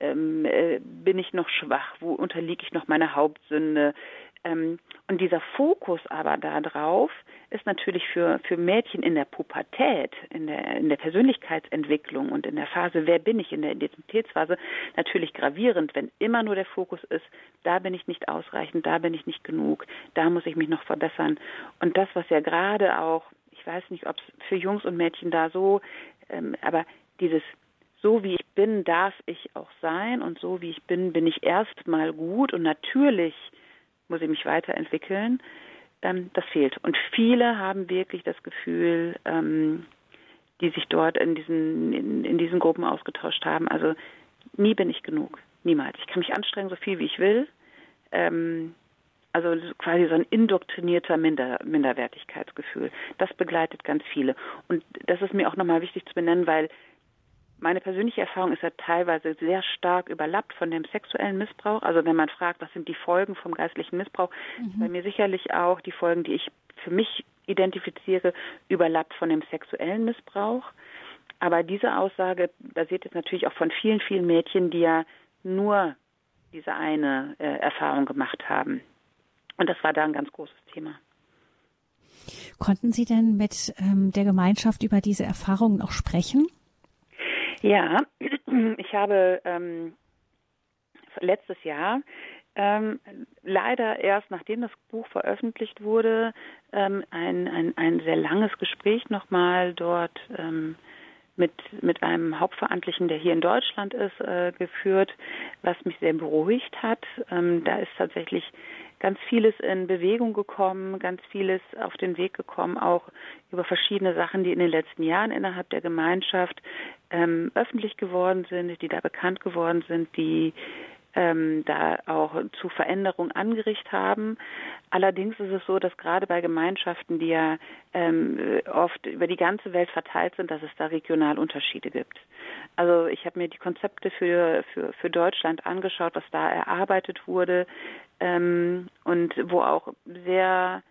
ähm, äh, bin ich noch schwach, wo unterliege ich noch meiner Hauptsünde, ähm, und dieser Fokus aber darauf ist natürlich für, für Mädchen in der Pubertät, in der, in der Persönlichkeitsentwicklung und in der Phase, wer bin ich, in der Identitätsphase, natürlich gravierend, wenn immer nur der Fokus ist, da bin ich nicht ausreichend, da bin ich nicht genug, da muss ich mich noch verbessern. Und das, was ja gerade auch, ich weiß nicht, ob es für Jungs und Mädchen da so, ähm, aber dieses so wie ich bin, darf ich auch sein und so wie ich bin, bin ich erstmal gut und natürlich muss ich mich weiterentwickeln, ähm, das fehlt. Und viele haben wirklich das Gefühl, ähm, die sich dort in diesen, in, in diesen Gruppen ausgetauscht haben, also nie bin ich genug, niemals. Ich kann mich anstrengen, so viel wie ich will. Ähm, also quasi so ein indoktrinierter Minder, Minderwertigkeitsgefühl. Das begleitet ganz viele. Und das ist mir auch nochmal wichtig zu benennen, weil meine persönliche Erfahrung ist ja teilweise sehr stark überlappt von dem sexuellen Missbrauch. Also wenn man fragt, was sind die Folgen vom geistlichen Missbrauch, mhm. bei mir sicherlich auch die Folgen, die ich für mich identifiziere, überlappt von dem sexuellen Missbrauch. Aber diese Aussage basiert jetzt natürlich auch von vielen, vielen Mädchen, die ja nur diese eine äh, Erfahrung gemacht haben. Und das war da ein ganz großes Thema. Konnten Sie denn mit ähm, der Gemeinschaft über diese Erfahrungen auch sprechen? Ja, [CLEARS THROAT] ich habe ähm, letztes Jahr ähm, leider erst nachdem das Buch veröffentlicht wurde, ähm, ein, ein, ein sehr langes Gespräch nochmal dort ähm, mit, mit einem Hauptverantwortlichen, der hier in Deutschland ist, äh, geführt, was mich sehr beruhigt hat. Ähm, da ist tatsächlich ganz vieles in Bewegung gekommen, ganz vieles auf den Weg gekommen, auch über verschiedene Sachen, die in den letzten Jahren innerhalb der Gemeinschaft ähm, öffentlich geworden sind, die da bekannt geworden sind, die ähm, da auch zu Veränderungen angerichtet haben. Allerdings ist es so, dass gerade bei Gemeinschaften, die ja ähm, oft über die ganze Welt verteilt sind, dass es da regional Unterschiede gibt. Also ich habe mir die Konzepte für, für, für Deutschland angeschaut, was da erarbeitet wurde ähm, und wo auch sehr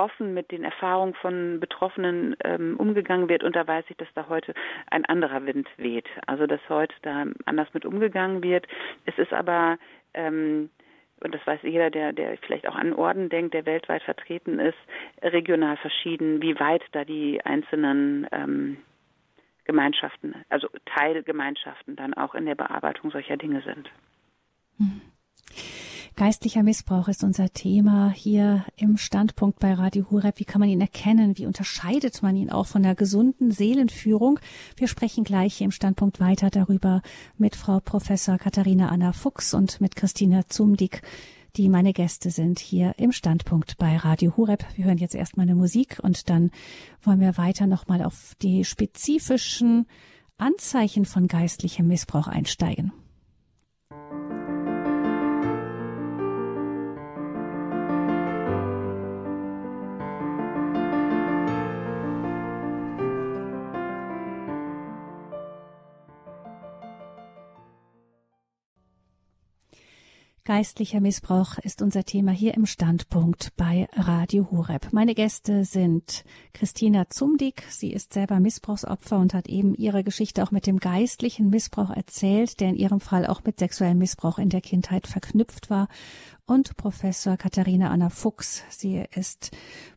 offen mit den Erfahrungen von Betroffenen ähm, umgegangen wird. Und da weiß ich, dass da heute ein anderer Wind weht. Also dass heute da anders mit umgegangen wird. Es ist aber ähm, und das weiß jeder, der, der vielleicht auch an Orden denkt, der weltweit vertreten ist, regional verschieden, wie weit da die einzelnen ähm, Gemeinschaften, also Teilgemeinschaften dann auch in der Bearbeitung solcher Dinge sind. Mhm. Geistlicher Missbrauch ist unser Thema hier im Standpunkt bei Radio Hureb. Wie kann man ihn erkennen? Wie unterscheidet man ihn auch von der gesunden Seelenführung? Wir sprechen gleich hier im Standpunkt weiter darüber mit Frau Professor Katharina Anna Fuchs und mit Christina Zumdick die meine Gäste sind hier im Standpunkt bei Radio Hureb. Wir hören jetzt erstmal eine Musik und dann wollen wir weiter nochmal auf die spezifischen Anzeichen von geistlichem Missbrauch einsteigen. Geistlicher Missbrauch ist unser Thema hier im Standpunkt bei Radio Horeb. Meine Gäste sind Christina Zumdig. Sie ist selber Missbrauchsopfer und hat eben ihre Geschichte auch mit dem geistlichen Missbrauch erzählt, der in ihrem Fall auch mit sexuellem Missbrauch in der Kindheit verknüpft war. Und Professor Katharina Anna Fuchs. Sie ist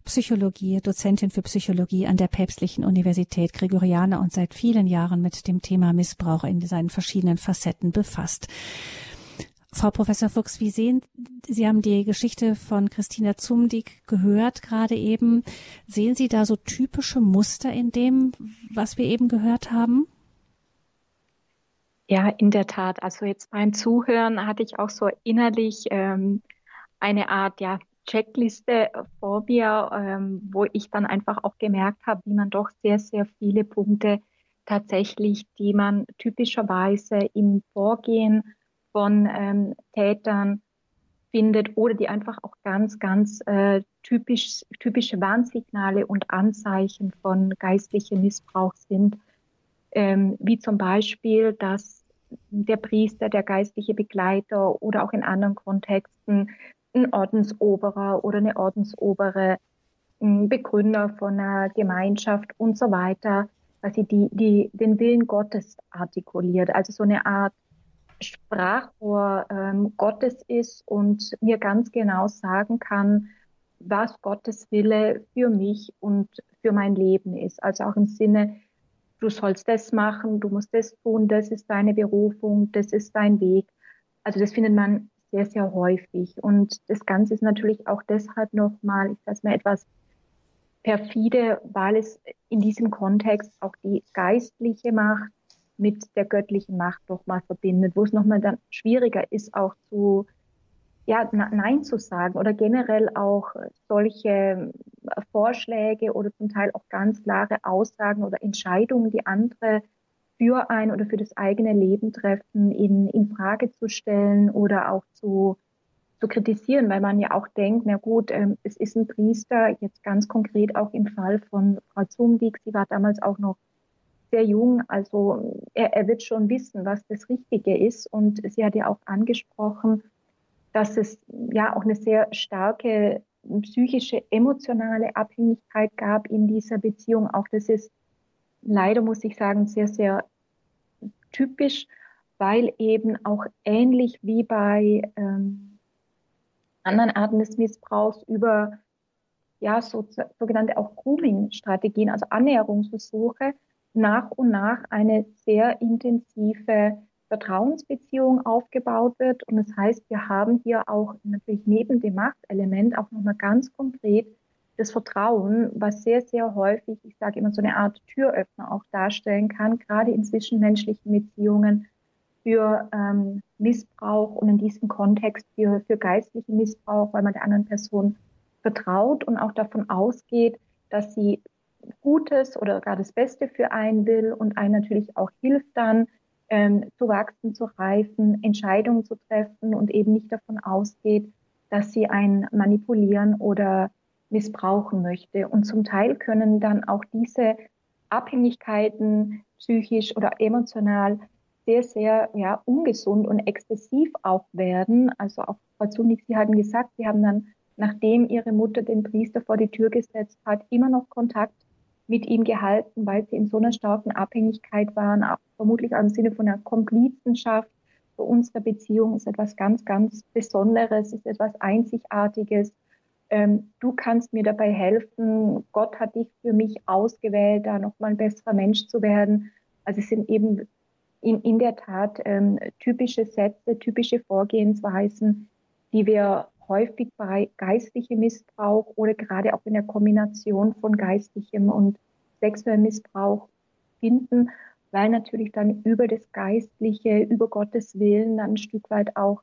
Psychologie, Dozentin für Psychologie an der Päpstlichen Universität Gregoriana und seit vielen Jahren mit dem Thema Missbrauch in seinen verschiedenen Facetten befasst. Frau Professor Fuchs, wie sehen Sie haben die Geschichte von Christina Zumdig gehört gerade eben. Sehen Sie da so typische Muster in dem, was wir eben gehört haben? Ja, in der Tat. Also jetzt beim Zuhören hatte ich auch so innerlich ähm, eine Art ja, Checkliste vor mir, ähm, wo ich dann einfach auch gemerkt habe, wie man doch sehr, sehr viele Punkte tatsächlich, die man typischerweise im Vorgehen von ähm, Tätern findet oder die einfach auch ganz, ganz äh, typisch, typische Warnsignale und Anzeichen von geistlichem Missbrauch sind, ähm, wie zum Beispiel, dass der Priester, der geistliche Begleiter oder auch in anderen Kontexten ein Ordensoberer oder eine Ordensobere, ein Begründer von einer Gemeinschaft und so weiter, dass sie die, die, den Willen Gottes artikuliert, also so eine Art Sprachrohr ähm, Gottes ist und mir ganz genau sagen kann, was Gottes Wille für mich und für mein Leben ist. Also auch im Sinne, du sollst das machen, du musst das tun, das ist deine Berufung, das ist dein Weg. Also das findet man sehr, sehr häufig. Und das Ganze ist natürlich auch deshalb nochmal, ich sage mal, etwas perfide, weil es in diesem Kontext auch die geistliche Macht mit der göttlichen Macht nochmal verbindet, wo es nochmal dann schwieriger ist, auch zu, ja, Nein zu sagen oder generell auch solche äh, Vorschläge oder zum Teil auch ganz klare Aussagen oder Entscheidungen, die andere für ein oder für das eigene Leben treffen, in, in Frage zu stellen oder auch zu, zu kritisieren, weil man ja auch denkt, na gut, ähm, es ist ein Priester, jetzt ganz konkret auch im Fall von Frau Zumwig, sie war damals auch noch sehr jung, also er, er wird schon wissen, was das Richtige ist. Und sie hat ja auch angesprochen, dass es ja auch eine sehr starke psychische, emotionale Abhängigkeit gab in dieser Beziehung. Auch das ist leider, muss ich sagen, sehr, sehr typisch, weil eben auch ähnlich wie bei ähm, anderen Arten des Missbrauchs über ja, so, sogenannte auch Grooming-Strategien, also Annäherungsversuche, nach und nach eine sehr intensive Vertrauensbeziehung aufgebaut wird. Und das heißt, wir haben hier auch natürlich neben dem Machtelement auch nochmal ganz konkret das Vertrauen, was sehr, sehr häufig, ich sage immer so eine Art Türöffner auch darstellen kann, gerade in zwischenmenschlichen Beziehungen für ähm, Missbrauch und in diesem Kontext für, für geistlichen Missbrauch, weil man der anderen Person vertraut und auch davon ausgeht, dass sie Gutes oder gerade das Beste für einen will und einen natürlich auch hilft dann, ähm, zu wachsen, zu reifen, Entscheidungen zu treffen und eben nicht davon ausgeht, dass sie einen manipulieren oder missbrauchen möchte. Und zum Teil können dann auch diese Abhängigkeiten psychisch oder emotional sehr, sehr ja, ungesund und exzessiv auch werden. Also auch Frau Zunig, Sie hatten gesagt, Sie haben dann, nachdem Ihre Mutter den Priester vor die Tür gesetzt hat, immer noch Kontakt mit ihm gehalten, weil sie in so einer starken Abhängigkeit waren, auch vermutlich auch im Sinne von einer Komplizenschaft. Für unsere Beziehung ist etwas ganz, ganz Besonderes, ist etwas Einzigartiges. Ähm, du kannst mir dabei helfen. Gott hat dich für mich ausgewählt, da nochmal ein besserer Mensch zu werden. Also es sind eben in, in der Tat ähm, typische Sätze, typische Vorgehensweisen, die wir häufig bei geistlichem Missbrauch oder gerade auch in der Kombination von geistlichem und sexuellem Missbrauch finden, weil natürlich dann über das Geistliche, über Gottes Willen dann ein Stück weit auch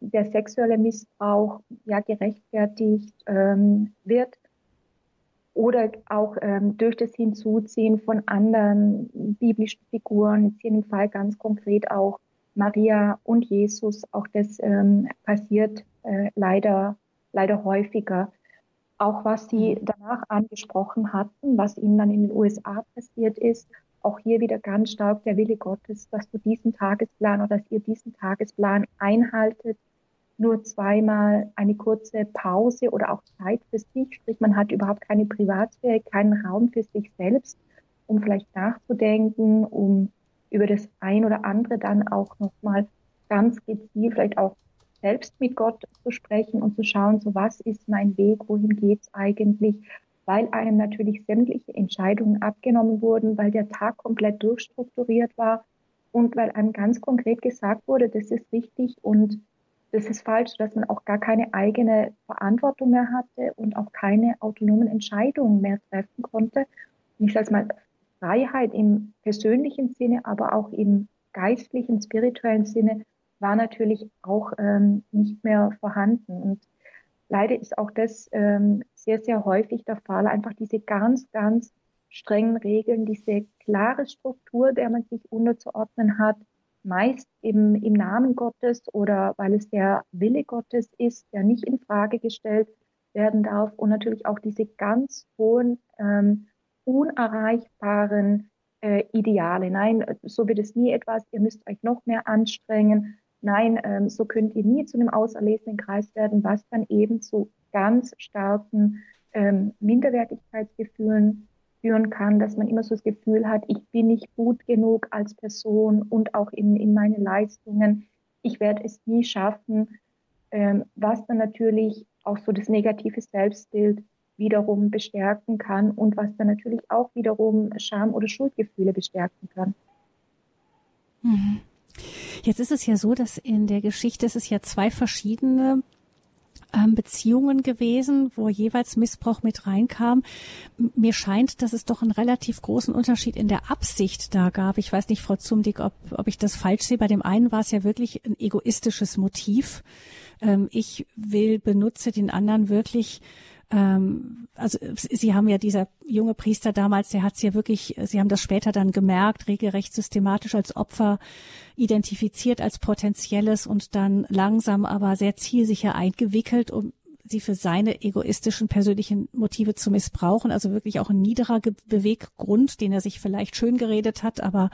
der sexuelle Missbrauch ja gerechtfertigt ähm, wird oder auch ähm, durch das Hinzuziehen von anderen biblischen Figuren, jetzt hier im Fall ganz konkret auch Maria und Jesus, auch das ähm, passiert äh, leider, leider häufiger. Auch was Sie mhm. danach angesprochen hatten, was Ihnen dann in den USA passiert ist, auch hier wieder ganz stark der Wille Gottes, dass du diesen Tagesplan oder dass ihr diesen Tagesplan einhaltet nur zweimal eine kurze Pause oder auch Zeit für sich, sprich man hat überhaupt keine Privatsphäre, keinen Raum für sich selbst, um vielleicht nachzudenken, um über das ein oder andere dann auch nochmal ganz gezielt vielleicht auch selbst mit Gott zu sprechen und zu schauen, so was ist mein Weg, wohin geht's eigentlich, weil einem natürlich sämtliche Entscheidungen abgenommen wurden, weil der Tag komplett durchstrukturiert war und weil einem ganz konkret gesagt wurde, das ist richtig und das ist falsch, dass man auch gar keine eigene Verantwortung mehr hatte und auch keine autonomen Entscheidungen mehr treffen konnte. Und ich sage mal, Freiheit im persönlichen Sinne, aber auch im geistlichen, spirituellen Sinne war natürlich auch ähm, nicht mehr vorhanden. Und leider ist auch das ähm, sehr, sehr häufig der Fall. Einfach diese ganz, ganz strengen Regeln, diese klare Struktur, der man sich unterzuordnen hat, meist im, im Namen Gottes oder weil es der Wille Gottes ist, der nicht in Frage gestellt werden darf und natürlich auch diese ganz hohen, ähm, unerreichbaren äh, Ideale. Nein, so wird es nie etwas, ihr müsst euch noch mehr anstrengen, nein, ähm, so könnt ihr nie zu einem auserlesenen Kreis werden, was dann eben zu ganz starken ähm, Minderwertigkeitsgefühlen führen kann, dass man immer so das Gefühl hat, ich bin nicht gut genug als Person und auch in, in meine Leistungen, ich werde es nie schaffen, ähm, was dann natürlich auch so das negative Selbstbild wiederum bestärken kann und was dann natürlich auch wiederum Scham- oder Schuldgefühle bestärken kann. Mhm. Jetzt ist es ja so, dass in der Geschichte es ist ja zwei verschiedene ähm, Beziehungen gewesen, wo jeweils Missbrauch mit reinkam. Mir scheint, dass es doch einen relativ großen Unterschied in der Absicht da gab. Ich weiß nicht, Frau Zumdick, ob, ob ich das falsch sehe. Bei dem einen war es ja wirklich ein egoistisches Motiv. Ähm, ich will, benutze den anderen wirklich ähm, also Sie haben ja dieser junge Priester damals, der hat es ja wirklich, Sie haben das später dann gemerkt, regelrecht systematisch als Opfer identifiziert, als potenzielles und dann langsam aber sehr zielsicher eingewickelt, um sie für seine egoistischen persönlichen Motive zu missbrauchen. Also wirklich auch ein niederer Beweggrund, den er sich vielleicht schön geredet hat, aber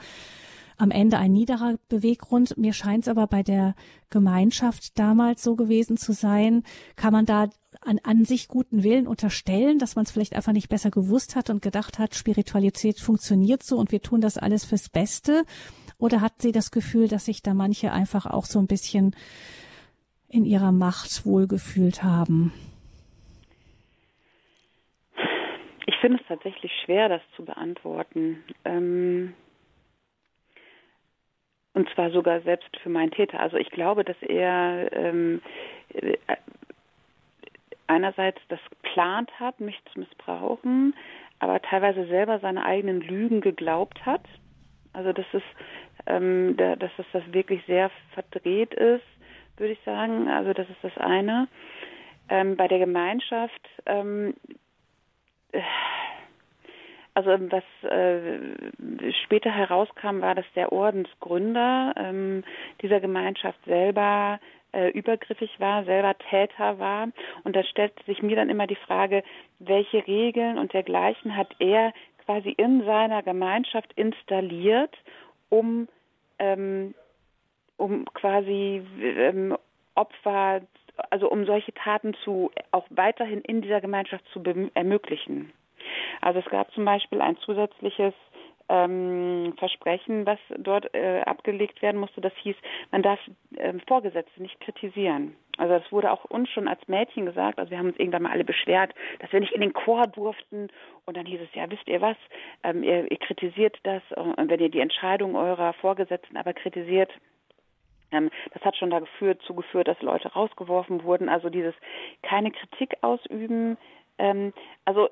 am Ende ein niederer Beweggrund. Mir scheint es aber bei der Gemeinschaft damals so gewesen zu sein. Kann man da an, an sich guten Willen unterstellen, dass man es vielleicht einfach nicht besser gewusst hat und gedacht hat, Spiritualität funktioniert so und wir tun das alles fürs Beste? Oder hat sie das Gefühl, dass sich da manche einfach auch so ein bisschen in ihrer Macht wohlgefühlt haben? Ich finde es tatsächlich schwer, das zu beantworten. Ähm und zwar sogar selbst für meinen Täter. Also ich glaube, dass er ähm, einerseits das geplant hat, mich zu missbrauchen, aber teilweise selber seine eigenen Lügen geglaubt hat. Also dass es, ähm, da, dass es das wirklich sehr verdreht ist, würde ich sagen. Also das ist das eine. Ähm, bei der Gemeinschaft, ähm, also was äh, später herauskam, war, dass der Ordensgründer ähm, dieser Gemeinschaft selber äh, übergriffig war, selber Täter war. Und da stellt sich mir dann immer die Frage, welche Regeln und dergleichen hat er quasi in seiner Gemeinschaft installiert, um, ähm, um quasi ähm, Opfer, also um solche Taten zu auch weiterhin in dieser Gemeinschaft zu ermöglichen. Also es gab zum Beispiel ein zusätzliches ähm, Versprechen, was dort äh, abgelegt werden musste. Das hieß, man darf ähm, Vorgesetzte nicht kritisieren. Also das wurde auch uns schon als Mädchen gesagt. Also wir haben uns irgendwann mal alle beschwert, dass wir nicht in den Chor durften. Und dann hieß es, ja, wisst ihr was, ähm, ihr, ihr kritisiert das, und wenn ihr die Entscheidung eurer Vorgesetzten aber kritisiert, ähm, das hat schon dazu geführt, dass Leute rausgeworfen wurden. Also dieses keine Kritik ausüben. Ähm, also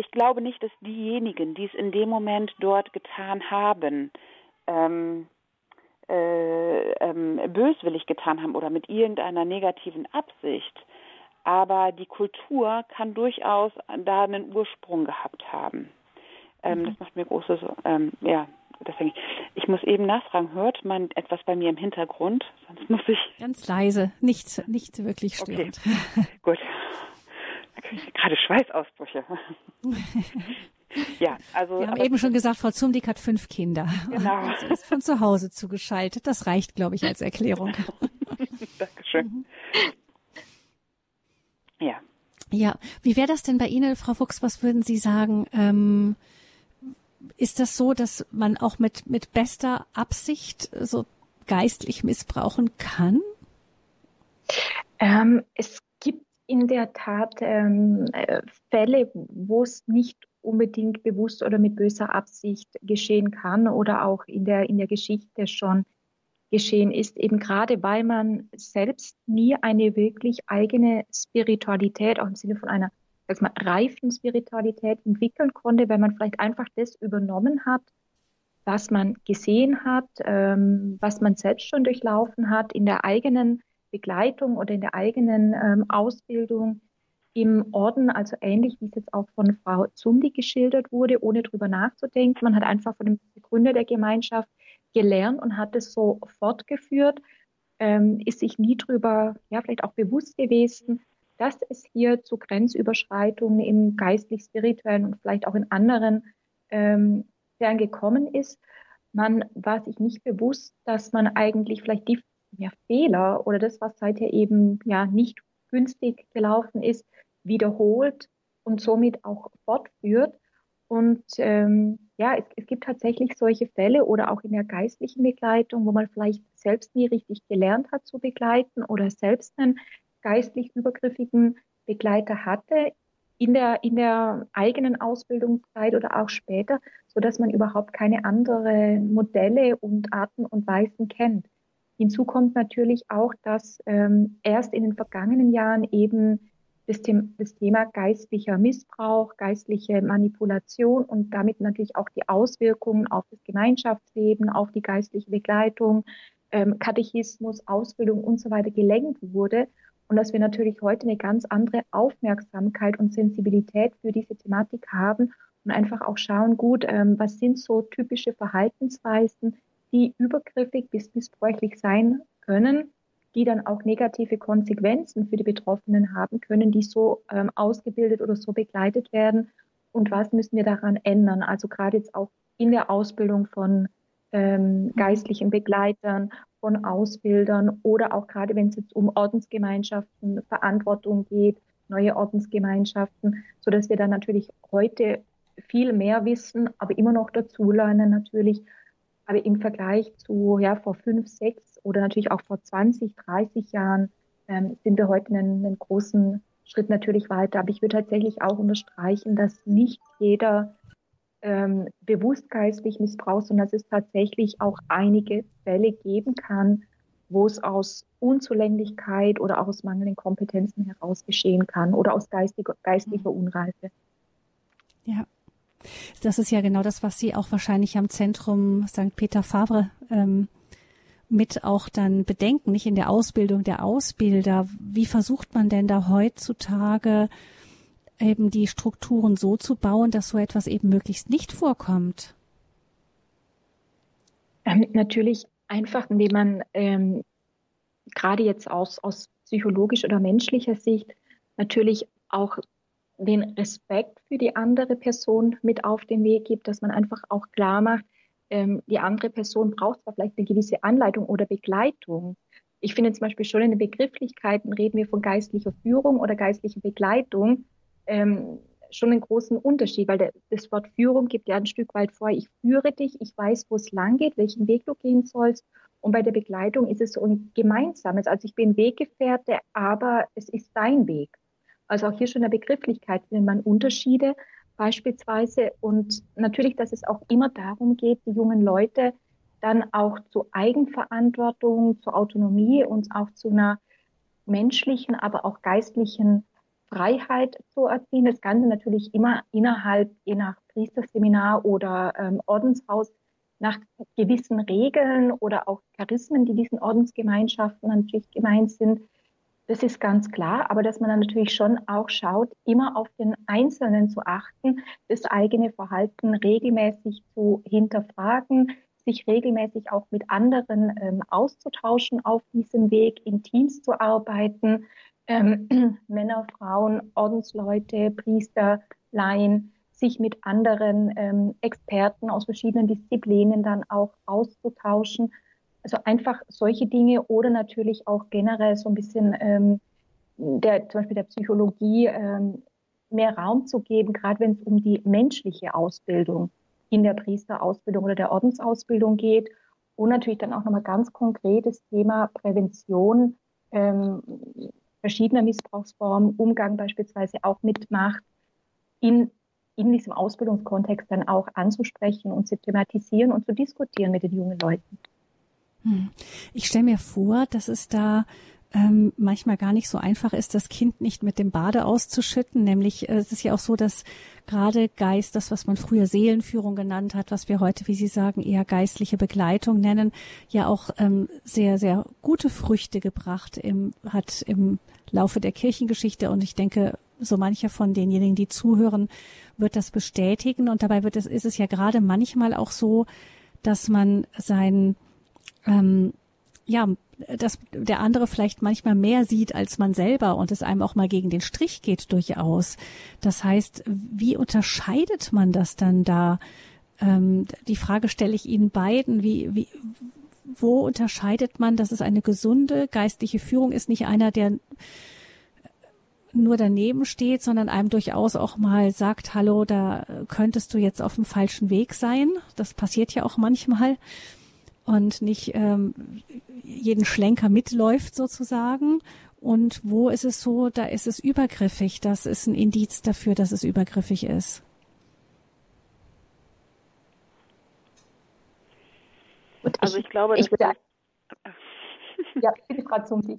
ich glaube nicht, dass diejenigen, die es in dem Moment dort getan haben, ähm, äh, ähm, böswillig getan haben oder mit irgendeiner negativen Absicht. Aber die Kultur kann durchaus da einen Ursprung gehabt haben. Ähm, mhm. Das macht mir große, ähm, ja, deswegen. Ich muss eben nachfragen, hört man etwas bei mir im Hintergrund? Sonst muss ich. Ganz leise, nicht, nicht wirklich störend. Okay. Gut. [LAUGHS] Gerade Schweißausbrüche. [LAUGHS] ja, also. Wir haben eben schon gesagt, Frau Zumdick hat fünf Kinder. Genau. Sie ist von zu Hause zugeschaltet. Das reicht, glaube ich, als Erklärung. [LAUGHS] Dankeschön. Mhm. Ja. Ja, wie wäre das denn bei Ihnen, Frau Fuchs? Was würden Sie sagen? Ähm, ist das so, dass man auch mit, mit bester Absicht so geistlich missbrauchen kann? Ähm, es in der Tat ähm, äh, Fälle, wo es nicht unbedingt bewusst oder mit böser Absicht geschehen kann oder auch in der, in der Geschichte schon geschehen ist, eben gerade weil man selbst nie eine wirklich eigene Spiritualität, auch im Sinne von einer sag mal, reifen Spiritualität entwickeln konnte, weil man vielleicht einfach das übernommen hat, was man gesehen hat, ähm, was man selbst schon durchlaufen hat in der eigenen Begleitung oder in der eigenen ähm, Ausbildung im Orden, also ähnlich wie es jetzt auch von Frau Zumdi geschildert wurde, ohne drüber nachzudenken. Man hat einfach von dem Begründer der Gemeinschaft gelernt und hat es so fortgeführt, ähm, ist sich nie drüber, ja, vielleicht auch bewusst gewesen, dass es hier zu Grenzüberschreitungen im geistlich-spirituellen und vielleicht auch in anderen ähm, gekommen ist. Man war sich nicht bewusst, dass man eigentlich vielleicht die ja, Fehler oder das, was seither eben ja nicht günstig gelaufen ist, wiederholt und somit auch fortführt. Und ähm, ja, es, es, gibt tatsächlich solche Fälle oder auch in der geistlichen Begleitung, wo man vielleicht selbst nie richtig gelernt hat zu begleiten oder selbst einen geistlich übergriffigen Begleiter hatte in der, in der eigenen Ausbildungszeit oder auch später, so dass man überhaupt keine anderen Modelle und Arten und Weisen kennt. Hinzu kommt natürlich auch, dass ähm, erst in den vergangenen Jahren eben das, das Thema geistlicher Missbrauch, geistliche Manipulation und damit natürlich auch die Auswirkungen auf das Gemeinschaftsleben, auf die geistliche Begleitung, ähm, Katechismus, Ausbildung und so weiter gelenkt wurde. Und dass wir natürlich heute eine ganz andere Aufmerksamkeit und Sensibilität für diese Thematik haben und einfach auch schauen, gut, ähm, was sind so typische Verhaltensweisen, die übergriffig bis missbräuchlich sein können, die dann auch negative Konsequenzen für die Betroffenen haben können, die so ähm, ausgebildet oder so begleitet werden. Und was müssen wir daran ändern? Also gerade jetzt auch in der Ausbildung von ähm, geistlichen Begleitern, von Ausbildern oder auch gerade wenn es jetzt um Ordensgemeinschaften, Verantwortung geht, neue Ordensgemeinschaften, so dass wir dann natürlich heute viel mehr wissen, aber immer noch dazulernen natürlich, aber im Vergleich zu ja, vor fünf, sechs oder natürlich auch vor 20, 30 Jahren ähm, sind wir heute einen, einen großen Schritt natürlich weiter. Aber ich würde tatsächlich auch unterstreichen, dass nicht jeder ähm, bewusst geistlich missbraucht, sondern dass es tatsächlich auch einige Fälle geben kann, wo es aus Unzulänglichkeit oder auch aus mangelnden Kompetenzen heraus geschehen kann oder aus geistiger, geistlicher Unreife. Ja, das ist ja genau das, was Sie auch wahrscheinlich am Zentrum St. Peter Favre ähm, mit auch dann bedenken, nicht in der Ausbildung der Ausbilder. Wie versucht man denn da heutzutage eben die Strukturen so zu bauen, dass so etwas eben möglichst nicht vorkommt? Ähm, natürlich einfach, indem man ähm, gerade jetzt aus, aus psychologischer oder menschlicher Sicht natürlich auch den Respekt für die andere Person mit auf den Weg gibt, dass man einfach auch klar macht, ähm, die andere Person braucht zwar vielleicht eine gewisse Anleitung oder Begleitung. Ich finde zum Beispiel schon in den Begrifflichkeiten reden wir von geistlicher Führung oder geistlicher Begleitung ähm, schon einen großen Unterschied, weil der, das Wort Führung gibt ja ein Stück weit vor, ich führe dich, ich weiß, wo es lang geht, welchen Weg du gehen sollst. Und bei der Begleitung ist es so ein gemeinsames, also ich bin Weggefährte, aber es ist dein Weg. Also auch hier schon in der Begrifflichkeit findet man Unterschiede beispielsweise. Und natürlich, dass es auch immer darum geht, die jungen Leute dann auch zu Eigenverantwortung, zur Autonomie und auch zu einer menschlichen, aber auch geistlichen Freiheit zu erziehen. Das Ganze natürlich immer innerhalb, je nach Priesterseminar oder ähm, Ordenshaus, nach gewissen Regeln oder auch Charismen, die diesen Ordensgemeinschaften natürlich gemeint sind, das ist ganz klar, aber dass man dann natürlich schon auch schaut, immer auf den Einzelnen zu achten, das eigene Verhalten regelmäßig zu hinterfragen, sich regelmäßig auch mit anderen ähm, auszutauschen auf diesem Weg, in Teams zu arbeiten, ähm, [CLEARS THROAT] Männer, Frauen, Ordensleute, Priester, Laien, sich mit anderen ähm, Experten aus verschiedenen Disziplinen dann auch auszutauschen Also einfach solche Dinge oder natürlich auch generell so ein bisschen ähm, der, zum Beispiel der Psychologie ähm, mehr Raum zu geben, gerade wenn es um die menschliche Ausbildung in der Priesterausbildung oder der Ordensausbildung geht. Und natürlich dann auch nochmal ganz konkret das Thema Prävention ähm, verschiedener Missbrauchsformen, Umgang beispielsweise auch mit Macht in, in diesem Ausbildungskontext dann auch anzusprechen und zu thematisieren und zu diskutieren mit den jungen Leuten. Hm. Ich stelle mir vor, dass es da ähm, manchmal gar nicht so einfach ist, das Kind nicht mit dem Bade auszuschütten. Nämlich äh, es ist ja auch so, dass gerade Geist, das, was man früher Seelenführung genannt hat, was wir heute, wie Sie sagen, eher geistliche Begleitung nennen, ja auch ähm, sehr, sehr gute Früchte gebracht im, hat im Laufe der Kirchengeschichte. Und ich denke, so mancher von denjenigen, die zuhören, wird das bestätigen. Und dabei wird es, ist es ja gerade manchmal auch so, dass man sein ähm, ja, dass der andere vielleicht manchmal mehr sieht als man selber und es einem auch mal gegen den Strich geht durchaus. Das heißt, wie unterscheidet man das dann da? Ähm, die Frage stelle ich Ihnen beiden. Wie, wie, wo unterscheidet man, dass es eine gesunde geistliche Führung ist, nicht einer, der nur daneben steht, sondern einem durchaus auch mal sagt, hallo, da könntest du jetzt auf dem falschen Weg sein. Das passiert ja auch manchmal und nicht ähm, jeden Schlenker mitläuft sozusagen. Und wo ist es so, da ist es übergriffig. Das ist ein Indiz dafür, dass es übergriffig ist. Also ich glaube, ich würde, [LAUGHS] ja, Frau Zumsi.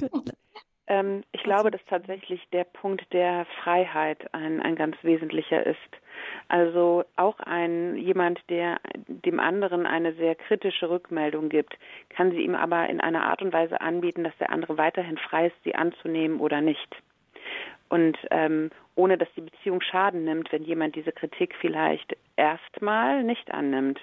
Ähm, ich glaube, dass tatsächlich der Punkt der Freiheit ein, ein ganz wesentlicher ist. Also auch ein jemand, der dem anderen eine sehr kritische Rückmeldung gibt, kann sie ihm aber in einer Art und Weise anbieten, dass der andere weiterhin frei ist, sie anzunehmen oder nicht und ähm, ohne dass die Beziehung Schaden nimmt, wenn jemand diese Kritik vielleicht erstmal nicht annimmt.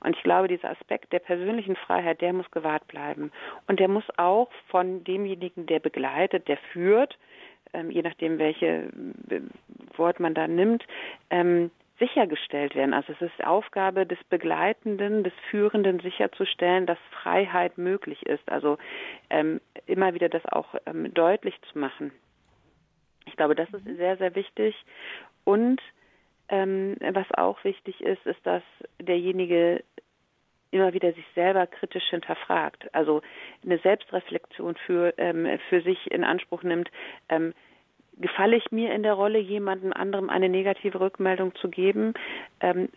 Und ich glaube, dieser Aspekt der persönlichen Freiheit, der muss gewahrt bleiben. Und der muss auch von demjenigen, der begleitet, der führt, ähm, je nachdem, welche äh, Wort man da nimmt, ähm, sichergestellt werden. Also es ist Aufgabe des Begleitenden, des Führenden sicherzustellen, dass Freiheit möglich ist. Also ähm, immer wieder das auch ähm, deutlich zu machen. Ich glaube, das ist mhm. sehr, sehr wichtig. Und ähm, was auch wichtig ist, ist, dass derjenige immer wieder sich selber kritisch hinterfragt, also eine Selbstreflexion für, ähm, für sich in Anspruch nimmt. Ähm, gefalle ich mir in der Rolle, jemandem anderem eine negative Rückmeldung zu geben? Ähm,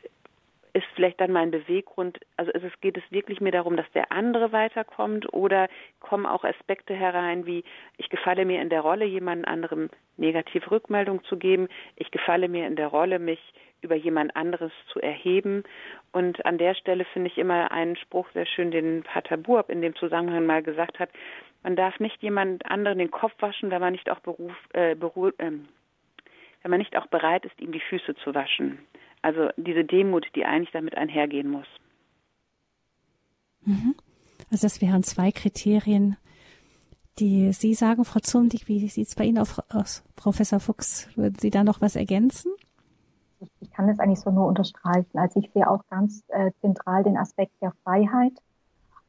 ist vielleicht dann mein Beweggrund, also ist es, geht es wirklich mir darum, dass der andere weiterkommt oder kommen auch Aspekte herein, wie ich gefalle mir in der Rolle, jemand anderem negative Rückmeldung zu geben, ich gefalle mir in der Rolle, mich über jemand anderes zu erheben. Und an der Stelle finde ich immer einen Spruch sehr schön, den Pater Buab in dem Zusammenhang mal gesagt hat, man darf nicht jemand anderen den Kopf waschen, wenn man nicht auch beruf, äh, beru äh, wenn man nicht auch bereit ist, ihm die Füße zu waschen. Also diese Demut, die eigentlich damit einhergehen muss. Mhm. Also das wären zwei Kriterien, die Sie sagen, Frau Zumdig, wie sieht es bei Ihnen aus, Professor Fuchs? Würden Sie da noch was ergänzen? Ich kann das eigentlich so nur unterstreichen. Also ich sehe auch ganz äh, zentral den Aspekt der Freiheit.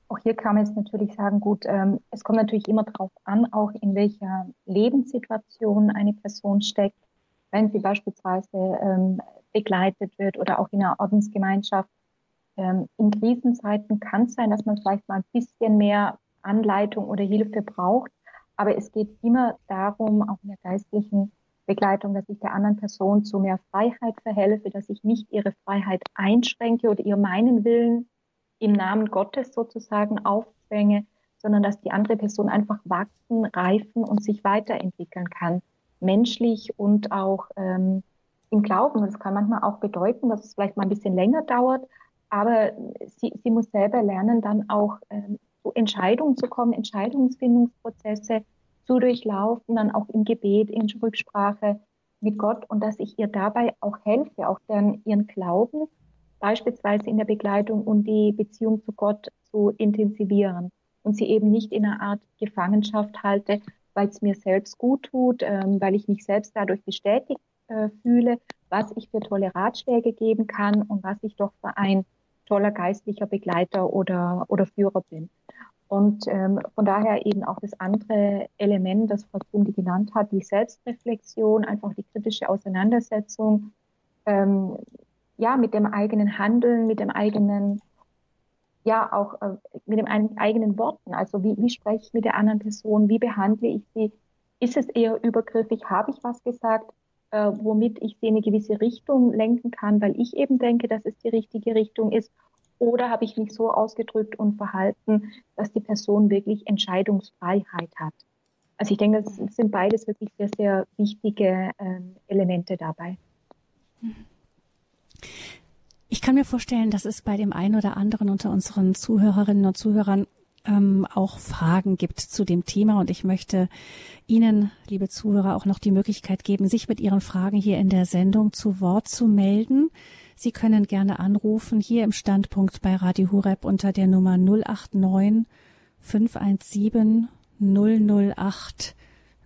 Auch hier kann man jetzt natürlich sagen, gut, ähm, es kommt natürlich immer darauf an, auch in welcher Lebenssituation eine Person steckt. Wenn sie beispielsweise ähm, begleitet wird oder auch in einer Ordensgemeinschaft. Ähm, in Krisenzeiten kann es sein, dass man vielleicht mal ein bisschen mehr Anleitung oder Hilfe braucht. Aber es geht immer darum, auch in der geistlichen Begleitung, dass ich der anderen Person zu mehr Freiheit verhelfe, dass ich nicht ihre Freiheit einschränke oder ihr meinen Willen im Namen Gottes sozusagen aufzwänge, sondern dass die andere Person einfach wachsen, reifen und sich weiterentwickeln kann, menschlich und auch ähm, im Glauben. Das kann manchmal auch bedeuten, dass es vielleicht mal ein bisschen länger dauert, aber sie, sie muss selber lernen, dann auch ähm, zu Entscheidungen zu kommen, Entscheidungsfindungsprozesse zu durchlaufen, dann auch im Gebet, in Rücksprache mit Gott und dass ich ihr dabei auch helfe, auch dann ihren Glauben beispielsweise in der Begleitung und die Beziehung zu Gott zu intensivieren und sie eben nicht in einer Art Gefangenschaft halte, weil es mir selbst gut tut, ähm, weil ich mich selbst dadurch bestätigt äh, fühle, was ich für tolle Ratschläge geben kann und was ich doch für ein toller geistlicher Begleiter oder, oder Führer bin. Und ähm, von daher eben auch das andere Element, das Frau Zundi genannt hat, die Selbstreflexion, einfach die kritische Auseinandersetzung, ähm, ja, mit dem eigenen Handeln, mit dem eigenen, ja, auch äh, mit den eigenen Worten. Also wie, wie spreche ich mit der anderen Person? Wie behandle ich sie? Ist es eher übergriffig? Habe ich was gesagt, äh, womit ich sie in eine gewisse Richtung lenken kann, weil ich eben denke, dass es die richtige Richtung ist? Oder habe ich mich so ausgedrückt und verhalten, dass die Person wirklich Entscheidungsfreiheit hat? Also ich denke, das sind beides wirklich sehr, sehr wichtige ähm, Elemente dabei. Ich kann mir vorstellen, dass es bei dem einen oder anderen unter unseren Zuhörerinnen und Zuhörern ähm, auch Fragen gibt zu dem Thema. Und ich möchte Ihnen, liebe Zuhörer, auch noch die Möglichkeit geben, sich mit Ihren Fragen hier in der Sendung zu Wort zu melden. Sie können gerne anrufen hier im Standpunkt bei Radio Hureb unter der Nummer 089 517 008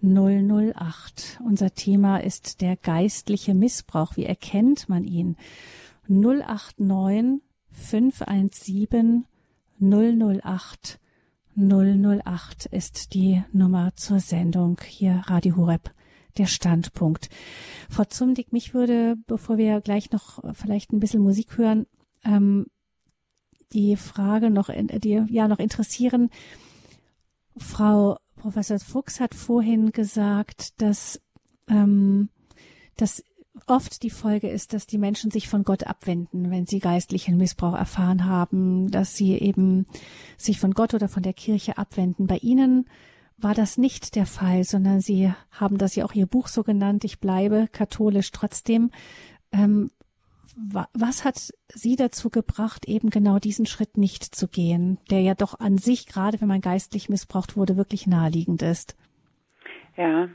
008. Unser Thema ist der geistliche Missbrauch. Wie erkennt man ihn? 089 517 008 008 ist die Nummer zur Sendung hier Radio Horeb, der Standpunkt. Frau Zumdick, mich würde, bevor wir gleich noch vielleicht ein bisschen Musik hören, ähm, die Frage noch, die ja noch interessieren. Frau Professor Fuchs hat vorhin gesagt, dass, ähm, dass oft die Folge ist, dass die Menschen sich von Gott abwenden, wenn sie geistlichen Missbrauch erfahren haben, dass sie eben sich von Gott oder von der Kirche abwenden. Bei Ihnen war das nicht der Fall, sondern Sie haben das ja auch Ihr Buch so genannt, ich bleibe katholisch trotzdem. Ähm, was hat Sie dazu gebracht, eben genau diesen Schritt nicht zu gehen, der ja doch an sich, gerade wenn man geistlich missbraucht wurde, wirklich naheliegend ist? Ja,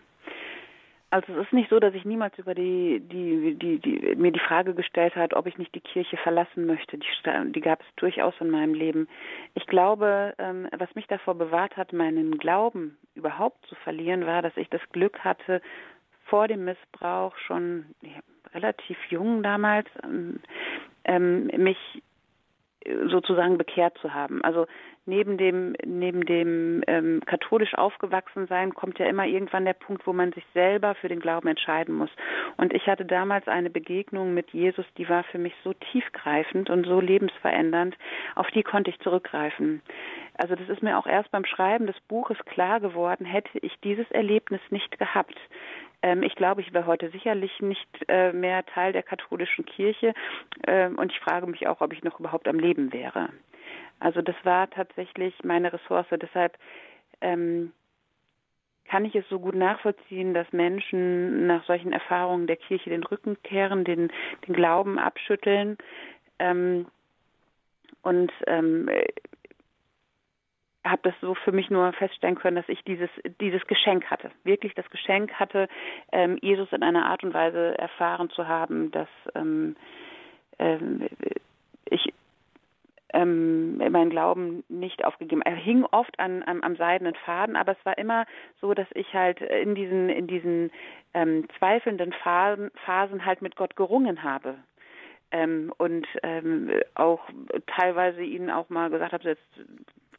also es ist nicht so, dass ich niemals über die, die, die, die mir die Frage gestellt hat, ob ich nicht die Kirche verlassen möchte. Die, die gab es durchaus in meinem Leben. Ich glaube, ähm, was mich davor bewahrt hat, meinen Glauben überhaupt zu verlieren, war, dass ich das Glück hatte, vor dem Missbrauch schon relativ jung damals ähm, ähm mich sozusagen bekehrt zu haben. Also neben dem neben dem ähm, katholisch aufgewachsen sein kommt ja immer irgendwann der Punkt, wo man sich selber für den Glauben entscheiden muss. Und ich hatte damals eine Begegnung mit Jesus, die war für mich so tiefgreifend und so lebensverändernd, auf die konnte ich zurückgreifen. Also das ist mir auch erst beim Schreiben des Buches klar geworden, hätte ich dieses Erlebnis nicht gehabt, ich glaube, ich wäre heute sicherlich nicht äh, mehr Teil der katholischen Kirche ähm, und ich frage mich auch, ob ich noch überhaupt am Leben wäre. Also das war tatsächlich meine Ressource. Deshalb ähm, kann ich es so gut nachvollziehen, dass Menschen nach solchen Erfahrungen der Kirche den Rücken kehren, den, den Glauben abschütteln. Ähm, und ähm, habe das so für mich nur feststellen können, dass ich dieses dieses Geschenk hatte, wirklich das Geschenk hatte, ähm, Jesus in einer Art und Weise erfahren zu haben, dass ähm, ähm, ich ähm, mein Glauben nicht aufgegeben. Er hing oft an, am, am seidenen Faden, aber es war immer so, dass ich halt in diesen in diesen ähm, zweifelnden Phasen, Phasen halt mit Gott gerungen habe. Ähm, und ähm, auch teilweise ihnen auch mal gesagt habe, jetzt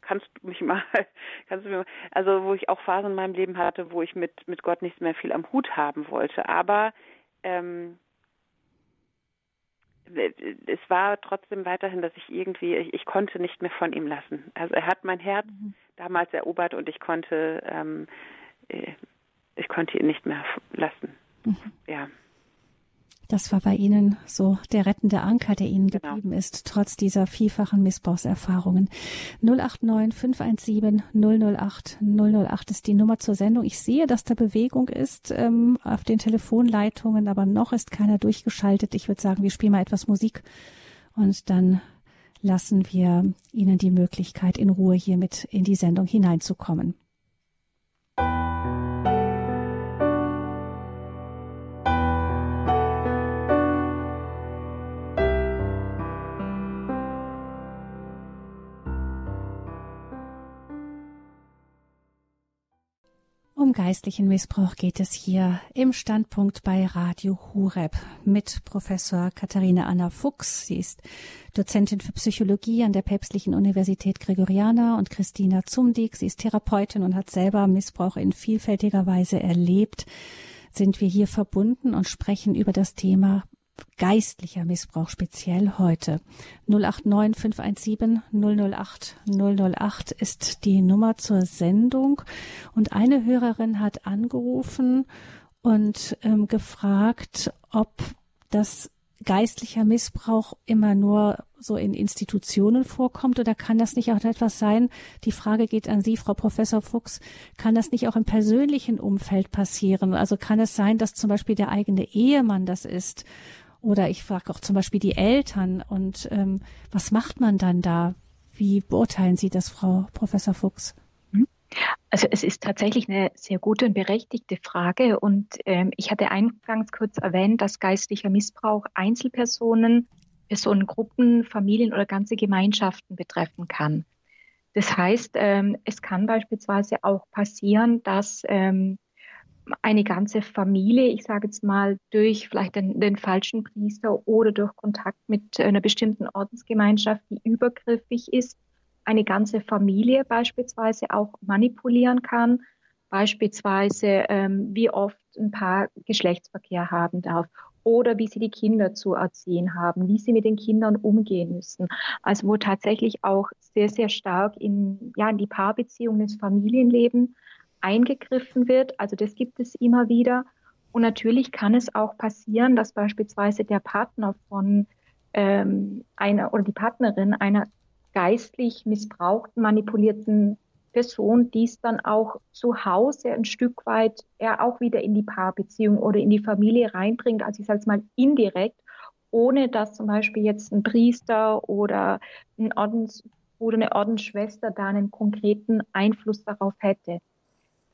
kannst du mich mal, [LAUGHS] kannst du mir mal, also wo ich auch Phasen in meinem Leben hatte, wo ich mit mit Gott nicht mehr viel am Hut haben wollte, aber ähm, es war trotzdem weiterhin, dass ich irgendwie, ich, ich, konnte nicht mehr von ihm lassen. Also er hat mein Herz mhm. damals erobert und ich konnte, ähm, äh, ich konnte ihn nicht mehr lassen. Mhm. Ja. Das war bei Ihnen so der rettende Anker, der Ihnen genau. geblieben ist, trotz dieser vielfachen Missbrauchserfahrungen. 089 517 008 008 ist die Nummer zur Sendung. Ich sehe, dass da Bewegung ist ähm, auf den Telefonleitungen, aber noch ist keiner durchgeschaltet. Ich würde sagen, wir spielen mal etwas Musik und dann lassen wir Ihnen die Möglichkeit, in Ruhe hier mit in die Sendung hineinzukommen. Um geistlichen Missbrauch geht es hier im Standpunkt bei Radio Hureb mit Professor Katharina Anna Fuchs. Sie ist Dozentin für Psychologie an der Päpstlichen Universität Gregoriana und Christina Zumdig. Sie ist Therapeutin und hat selber Missbrauch in vielfältiger Weise erlebt. Sind wir hier verbunden und sprechen über das Thema geistlicher Missbrauch speziell heute. 089 517 008 008 ist die Nummer zur Sendung und eine Hörerin hat angerufen und ähm, gefragt, ob das geistlicher Missbrauch immer nur so in Institutionen vorkommt oder kann das nicht auch etwas sein? Die Frage geht an Sie, Frau Professor Fuchs. Kann das nicht auch im persönlichen Umfeld passieren? Also kann es sein, dass zum Beispiel der eigene Ehemann das ist oder ich frage auch zum Beispiel die Eltern. Und ähm, was macht man dann da? Wie beurteilen Sie das, Frau Professor Fuchs? Mhm. Also es ist tatsächlich eine sehr gute und berechtigte Frage. Und ähm, ich hatte eingangs kurz erwähnt, dass geistlicher Missbrauch Einzelpersonen, Personengruppen, Familien oder ganze Gemeinschaften betreffen kann. Das heißt, ähm, es kann beispielsweise auch passieren, dass ähm, eine ganze Familie, ich sage jetzt mal, durch vielleicht den, den, falschen Priester oder durch Kontakt mit einer bestimmten Ordensgemeinschaft, die übergriffig ist, eine ganze Familie beispielsweise auch manipulieren kann, beispielsweise ähm, wie oft ein Paar Geschlechtsverkehr haben darf oder wie sie die Kinder zu erziehen haben, wie sie mit den Kindern umgehen müssen. Also wo tatsächlich auch sehr, sehr stark in, ja, in die Paarbeziehung, ins Familienleben eingegriffen wird. Also das gibt es immer wieder. Und natürlich kann es auch passieren, dass beispielsweise der Partner von ähm, einer oder die Partnerin einer geistlich missbrauchten, manipulierten Person dies dann auch zu Hause ein Stück weit er auch wieder in die Paarbeziehung oder in die Familie reinbringt, also ich sage es mal indirekt, ohne dass zum Beispiel jetzt ein Priester oder ein Ordensbruder, eine Ordensschwester da einen konkreten Einfluss darauf hätte.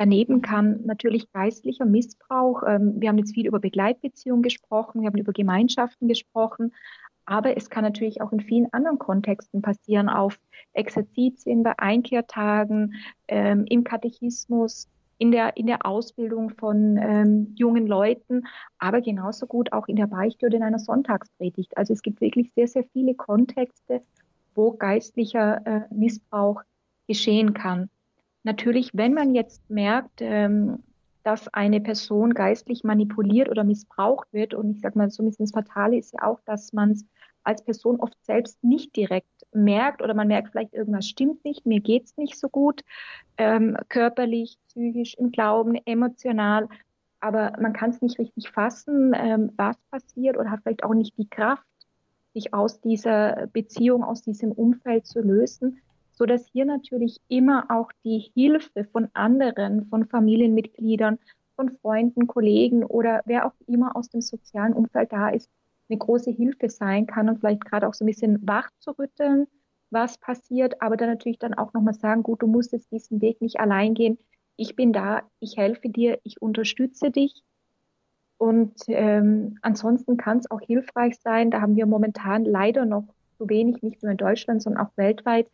Daneben kann natürlich geistlicher Missbrauch, ähm, wir haben jetzt viel über Begleitbeziehungen gesprochen, wir haben über Gemeinschaften gesprochen, aber es kann natürlich auch in vielen anderen Kontexten passieren, auf Exerzitien, bei Einkehrtagen, ähm, im Katechismus, in der, in der Ausbildung von ähm, jungen Leuten, aber genauso gut auch in der Beichte oder in einer Sonntagspredigt. Also es gibt wirklich sehr, sehr viele Kontexte, wo geistlicher äh, Missbrauch geschehen kann. Natürlich, wenn man jetzt merkt, ähm, dass eine Person geistlich manipuliert oder missbraucht wird, und ich sage mal, so ein bisschen das Fatale ist ja auch, dass man es als Person oft selbst nicht direkt merkt oder man merkt vielleicht, irgendwas stimmt nicht, mir geht's nicht so gut, ähm, körperlich, psychisch, im Glauben, emotional, aber man kann es nicht richtig fassen, ähm, was passiert oder hat vielleicht auch nicht die Kraft, sich aus dieser Beziehung, aus diesem Umfeld zu lösen so dass hier natürlich immer auch die Hilfe von anderen, von Familienmitgliedern, von Freunden, Kollegen oder wer auch immer aus dem sozialen Umfeld da ist, eine große Hilfe sein kann und vielleicht gerade auch so ein bisschen wach zu rütteln, was passiert, aber dann natürlich dann auch nochmal sagen, gut, du musst jetzt diesen Weg nicht allein gehen. Ich bin da, ich helfe dir, ich unterstütze dich. Und ähm, ansonsten kann es auch hilfreich sein, da haben wir momentan leider noch zu wenig, nicht nur in Deutschland, sondern auch weltweit,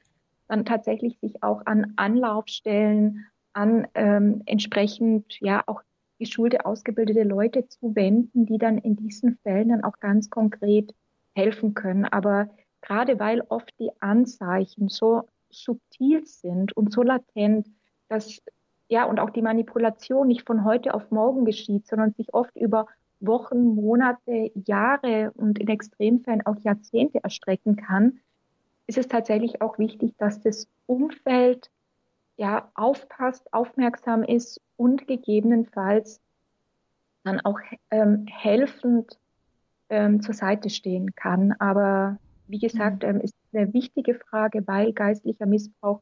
dann tatsächlich sich auch an Anlaufstellen, an ähm, entsprechend ja auch geschulte, ausgebildete Leute zu wenden, die dann in diesen Fällen dann auch ganz konkret helfen können. Aber gerade weil oft die Anzeichen so subtil sind und so latent, dass ja und auch die Manipulation nicht von heute auf morgen geschieht, sondern sich oft über Wochen, Monate, Jahre und in Extremfällen auch Jahrzehnte erstrecken kann, ist es tatsächlich auch wichtig, dass das Umfeld ja aufpasst, aufmerksam ist und gegebenenfalls dann auch ähm, helfend ähm, zur Seite stehen kann. Aber wie gesagt, mhm. ähm, ist eine wichtige Frage, weil geistlicher Missbrauch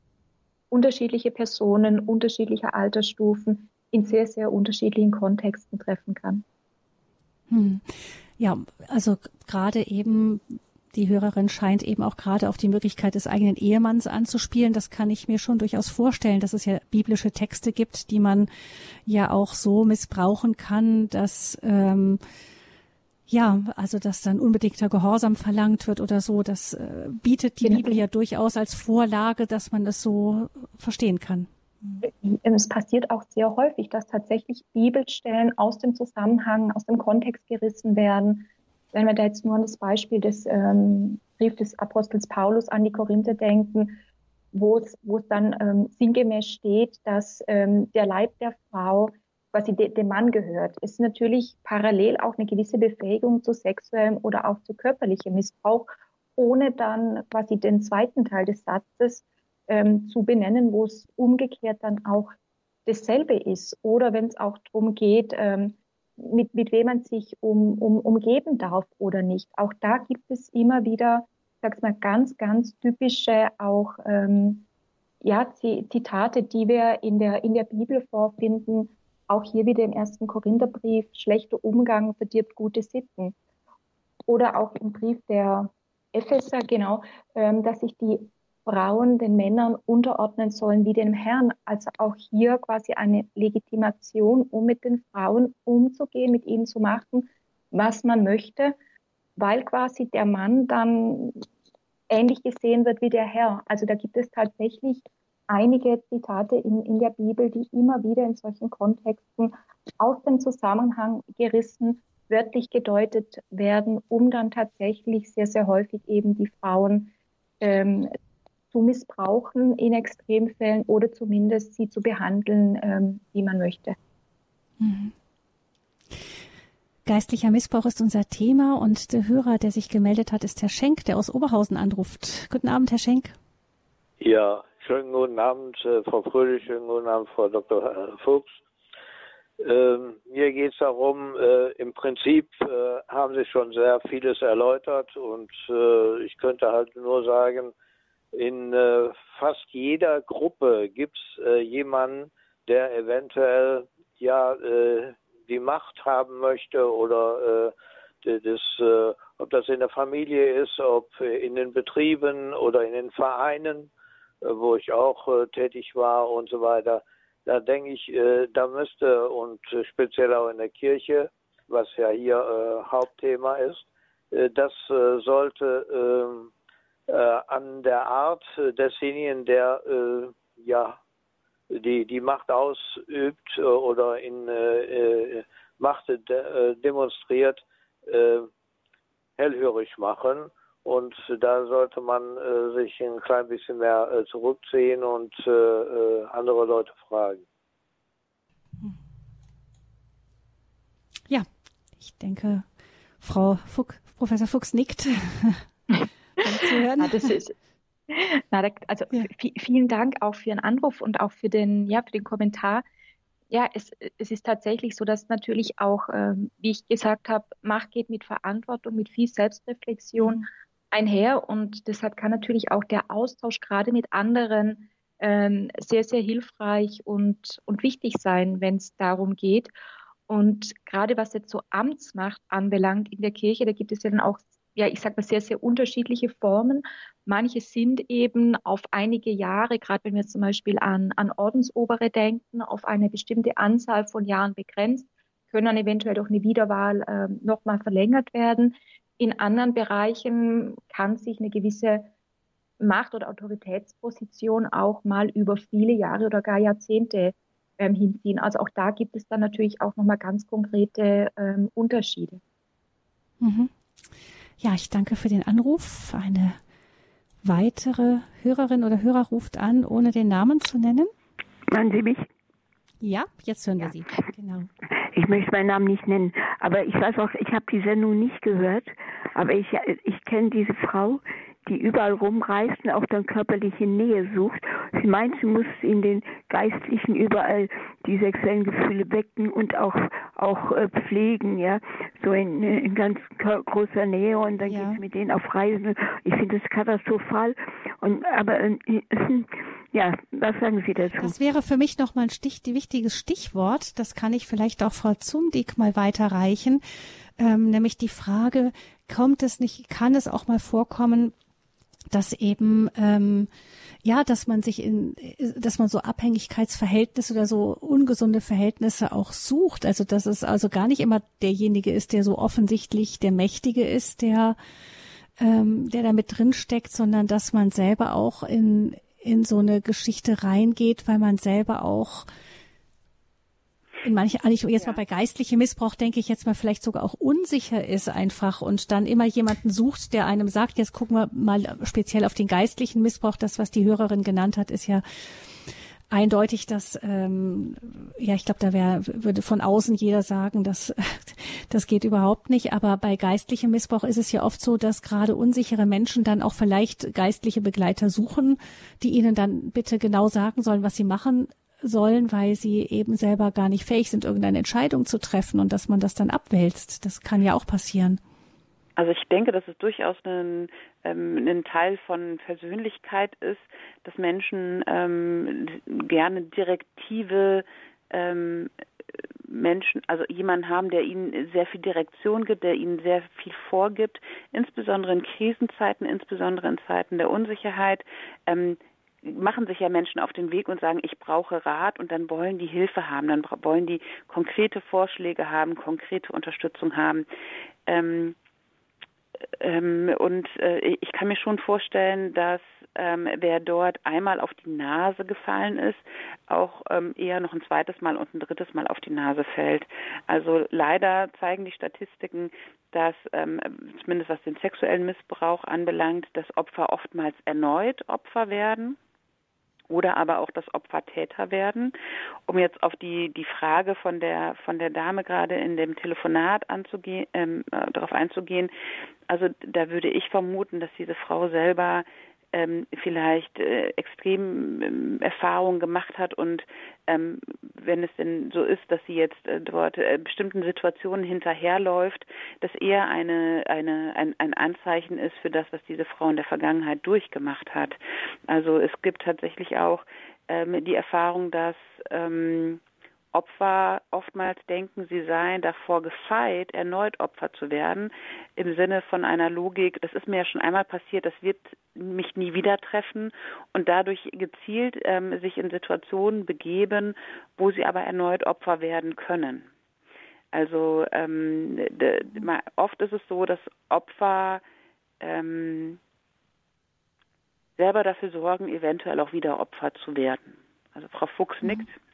unterschiedliche Personen, unterschiedlicher Altersstufen in sehr, sehr unterschiedlichen Kontexten treffen kann. Hm. Ja, also gerade eben die Hörerin scheint eben auch gerade auf die Möglichkeit des eigenen Ehemanns anzuspielen. Das kann ich mir schon durchaus vorstellen, dass es ja biblische Texte gibt, die man ja auch so missbrauchen kann, dass ähm, ja, also dass dann unbedingter Gehorsam verlangt wird oder so. Das äh, bietet die genau. Bibel ja durchaus als Vorlage, dass man das so verstehen kann. es passiert auch sehr häufig, dass tatsächlich Bibelstellen aus dem Zusammenhang, aus dem Kontext gerissen werden. Wenn wir da jetzt nur an das Beispiel des ähm, Brief des Apostels Paulus an die Korinther denken, wo es, dann ähm, sinngemäß steht, dass ähm, der Leib der Frau quasi de, dem Mann gehört, ist natürlich parallel auch eine gewisse Befähigung zu sexuellem oder auch zu körperlichem Missbrauch, ohne dann quasi den zweiten Teil des Satzes ähm, zu benennen, wo es umgekehrt dann auch dasselbe ist. Oder wenn es auch darum geht, ähm, mit, mit wem man sich um, um, umgeben darf oder nicht. Auch da gibt es immer wieder, sag's mal, ganz, ganz typische auch ähm, ja, Zitate, die wir in der, in der Bibel vorfinden, auch hier wieder im ersten Korintherbrief, schlechter Umgang verdirbt gute Sitten. Oder auch im Brief der Epheser, genau, ähm, dass sich die Frauen den Männern unterordnen sollen wie dem Herrn. Also auch hier quasi eine Legitimation, um mit den Frauen umzugehen, mit ihnen zu machen, was man möchte, weil quasi der Mann dann ähnlich gesehen wird wie der Herr. Also da gibt es tatsächlich einige Zitate in, in der Bibel, die immer wieder in solchen Kontexten aus dem Zusammenhang gerissen, wörtlich gedeutet werden, um dann tatsächlich sehr, sehr häufig eben die Frauen ähm, zu missbrauchen in Extremfällen oder zumindest sie zu behandeln, ähm, wie man möchte. Mhm. Geistlicher Missbrauch ist unser Thema und der Hörer, der sich gemeldet hat, ist Herr Schenk, der aus Oberhausen anruft. Guten Abend, Herr Schenk. Ja, Schönen guten Abend, äh, Frau Fröhlich, schönen guten Abend, Frau Dr. Äh, Fuchs. Ähm, mir geht es darum, äh, im Prinzip äh, haben Sie schon sehr vieles erläutert und äh, ich könnte halt nur sagen, in äh, fast jeder Gruppe gibt es jemanden, der eventuell ja die Macht haben möchte oder das, ob das in der Familie ist, ob in den Betrieben oder in den Vereinen äh, wo ich auch äh, tätig war und so weiter. Da denke ich, äh, da müsste und speziell auch in der Kirche, was ja hier Hauptthema ist, das sollte ähm, an der Art desjenigen, der ja die, die Macht ausübt oder in Macht demonstriert, hellhörig machen und da sollte man äh, sich ein klein bisschen mehr äh, zurückziehen und äh, äh andere Leute fragen. Ja, ich denke, Frau Fuchs, Professor Fuchs nickt. [LAUGHS] ja, das ist, na, also ja. vielen Dank auch für Ihren Anruf und auch für den, ja, für den Kommentar. Ja, es, es ist tatsächlich so, dass natürlich auch, ähm, wie ich gesagt habe, Macht geht mit Verantwortung, mit viel Selbstreflexion. Mhm einher und deshalb kann natürlich auch der Austausch gerade mit anderen ähm, sehr, sehr hilfreich und, und wichtig sein, wenn es darum geht. Und gerade was jetzt so Amtsmacht anbelangt in der Kirche, da gibt es ja dann auch, ja, ich sage mal, sehr, sehr unterschiedliche Formen. Manche sind eben auf einige Jahre, gerade wenn wir zum Beispiel an, an Ordensobere denken, auf eine bestimmte Anzahl von Jahren begrenzt, können dann eventuell durch eine Wiederwahl äh, nochmal verlängert werden. In anderen Bereichen kann sich eine gewisse Macht- oder Autoritätsposition auch mal über viele Jahre oder gar Jahrzehnte ähm, hinziehen. Also auch da gibt es dann natürlich auch nochmal ganz konkrete ähm, Unterschiede. Mhm. Ja, ich danke für den Anruf. Eine weitere Hörerin oder Hörer ruft an, ohne den Namen zu nennen. Hören Sie mich? Ja, jetzt hören wir Sie. Genau. Ich möchte meinen Namen nicht nennen, aber ich weiß auch, ich habe die Sendung nicht gehört, aber ich, ich kenne diese Frau, die überall rumreist und auch dann körperliche Nähe sucht. Sie meint, sie muss in den Geistlichen überall die sexuellen Gefühle wecken und auch auch äh, pflegen, ja, so in, in ganz großer Nähe und dann ja. geht sie mit denen auf Reisen. Ich finde das katastrophal. Und aber äh, ja, was sagen Sie dazu? Das wäre für mich nochmal ein Stich, die wichtiges Stichwort. Das kann ich vielleicht auch Frau Zumdick mal weiterreichen. Ähm, nämlich die Frage, kommt es nicht, kann es auch mal vorkommen, dass eben ähm, ja, dass man sich in, dass man so Abhängigkeitsverhältnisse oder so ungesunde Verhältnisse auch sucht. Also dass es also gar nicht immer derjenige ist, der so offensichtlich der Mächtige ist, der ähm, der da mit drin steckt, sondern dass man selber auch in in so eine Geschichte reingeht, weil man selber auch in manche, eigentlich jetzt ja. mal bei geistlichem Missbrauch denke ich jetzt mal vielleicht sogar auch unsicher ist einfach und dann immer jemanden sucht, der einem sagt, jetzt gucken wir mal speziell auf den geistlichen Missbrauch. Das, was die Hörerin genannt hat, ist ja eindeutig, dass ähm, ja, ich glaube, da wär, würde von außen jeder sagen, dass [LAUGHS] das geht überhaupt nicht. Aber bei geistlichem Missbrauch ist es ja oft so, dass gerade unsichere Menschen dann auch vielleicht geistliche Begleiter suchen, die ihnen dann bitte genau sagen sollen, was sie machen sollen, weil sie eben selber gar nicht fähig sind, irgendeine Entscheidung zu treffen und dass man das dann abwälzt. Das kann ja auch passieren. Also ich denke, dass es durchaus ein, ähm, ein Teil von Persönlichkeit ist, dass Menschen ähm, gerne direktive ähm, Menschen, also jemanden haben, der ihnen sehr viel Direktion gibt, der ihnen sehr viel vorgibt, insbesondere in Krisenzeiten, insbesondere in Zeiten der Unsicherheit. Ähm, machen sich ja Menschen auf den Weg und sagen, ich brauche Rat und dann wollen die Hilfe haben, dann wollen die konkrete Vorschläge haben, konkrete Unterstützung haben. Ähm, ähm, und äh, ich kann mir schon vorstellen, dass ähm, wer dort einmal auf die Nase gefallen ist, auch ähm, eher noch ein zweites Mal und ein drittes Mal auf die Nase fällt. Also leider zeigen die Statistiken, dass ähm, zumindest was den sexuellen Missbrauch anbelangt, dass Opfer oftmals erneut Opfer werden oder aber auch das Opfer Täter werden. Um jetzt auf die die Frage von der von der Dame gerade in dem Telefonat anzugehen, ähm, äh, darauf einzugehen. Also da würde ich vermuten, dass diese Frau selber ähm, vielleicht äh, extrem ähm, Erfahrungen gemacht hat und ähm, wenn es denn so ist, dass sie jetzt äh, dort äh, bestimmten Situationen hinterherläuft, dass eher eine, eine, ein, ein Anzeichen ist für das, was diese Frau in der Vergangenheit durchgemacht hat. Also es gibt tatsächlich auch ähm, die Erfahrung, dass ähm, Opfer oftmals denken, sie seien davor gefeit, erneut Opfer zu werden, im Sinne von einer Logik, das ist mir ja schon einmal passiert, das wird mich nie wieder treffen und dadurch gezielt ähm, sich in Situationen begeben, wo sie aber erneut Opfer werden können. Also ähm, oft ist es so, dass Opfer ähm, selber dafür sorgen, eventuell auch wieder Opfer zu werden. Also Frau Fuchs nickt. Mhm.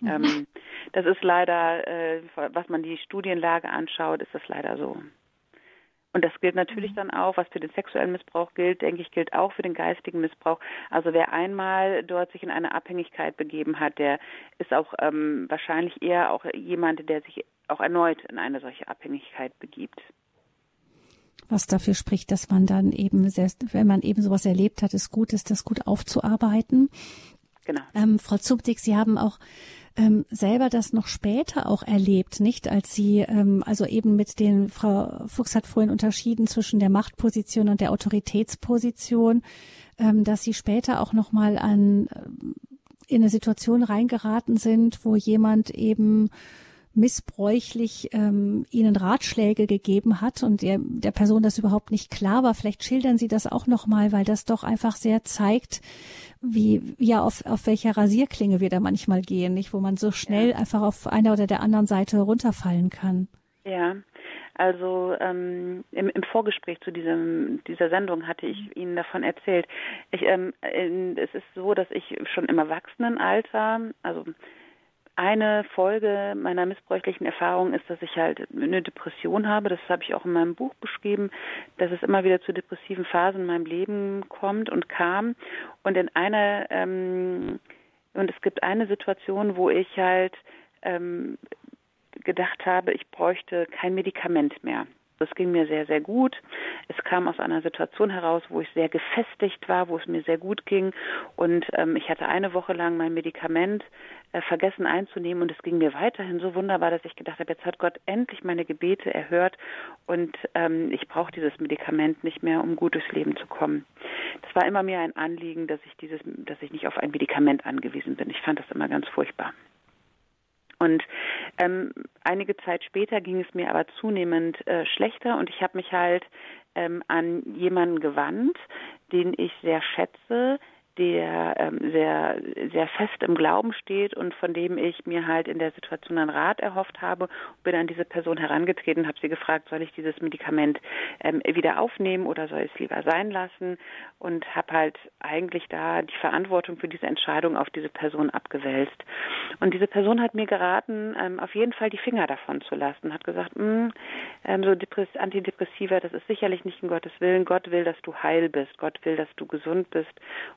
Mhm. Ähm, das ist leider, äh, was man die Studienlage anschaut, ist das leider so. Und das gilt natürlich mhm. dann auch, was für den sexuellen Missbrauch gilt, denke ich, gilt auch für den geistigen Missbrauch. Also wer einmal dort sich in eine Abhängigkeit begeben hat, der ist auch ähm, wahrscheinlich eher auch jemand, der sich auch erneut in eine solche Abhängigkeit begibt. Was dafür spricht, dass man dann eben, selbst wenn man eben sowas erlebt hat, es gut ist, das gut aufzuarbeiten. Genau. Ähm, Frau Zubdik, Sie haben auch ähm, selber das noch später auch erlebt, nicht? Als sie ähm, also eben mit den Frau Fuchs hat vorhin unterschieden zwischen der Machtposition und der Autoritätsposition, ähm, dass sie später auch noch mal an äh, in eine Situation reingeraten sind, wo jemand eben missbräuchlich ähm, ihnen Ratschläge gegeben hat und der, der Person das überhaupt nicht klar war. Vielleicht schildern Sie das auch nochmal, weil das doch einfach sehr zeigt, wie ja auf, auf welcher Rasierklinge wir da manchmal gehen, nicht, wo man so schnell ja. einfach auf einer oder der anderen Seite runterfallen kann. Ja, also ähm, im, im Vorgespräch zu diesem dieser Sendung hatte ich Ihnen davon erzählt. Ich, ähm, es ist so, dass ich schon im Erwachsenenalter, also eine Folge meiner missbräuchlichen Erfahrung ist, dass ich halt eine Depression habe. Das habe ich auch in meinem Buch beschrieben, dass es immer wieder zu depressiven Phasen in meinem Leben kommt und kam. Und in einer ähm, und es gibt eine Situation, wo ich halt ähm, gedacht habe, ich bräuchte kein Medikament mehr. Das ging mir sehr, sehr gut. Es kam aus einer Situation heraus, wo ich sehr gefestigt war, wo es mir sehr gut ging. Und ähm, ich hatte eine Woche lang mein Medikament äh, vergessen einzunehmen und es ging mir weiterhin so wunderbar, dass ich gedacht habe, jetzt hat Gott endlich meine Gebete erhört und ähm, ich brauche dieses Medikament nicht mehr, um gut durchs Leben zu kommen. Das war immer mir ein Anliegen, dass ich dieses, dass ich nicht auf ein Medikament angewiesen bin. Ich fand das immer ganz furchtbar. Und ähm, einige Zeit später ging es mir aber zunehmend äh, schlechter und ich habe mich halt ähm, an jemanden gewandt, den ich sehr schätze, der ähm, sehr, sehr fest im Glauben steht und von dem ich mir halt in der Situation einen Rat erhofft habe. Bin an diese Person herangetreten, habe sie gefragt, soll ich dieses Medikament ähm, wieder aufnehmen oder soll ich es lieber sein lassen? Und habe halt eigentlich da die Verantwortung für diese Entscheidung auf diese Person abgewälzt. Und diese Person hat mir geraten, ähm, auf jeden Fall die Finger davon zu lassen. Hat gesagt, mh, hm, ähm, so Depress Antidepressiva, das ist sicherlich nicht in Gottes Willen. Gott will, dass du heil bist. Gott will, dass du gesund bist.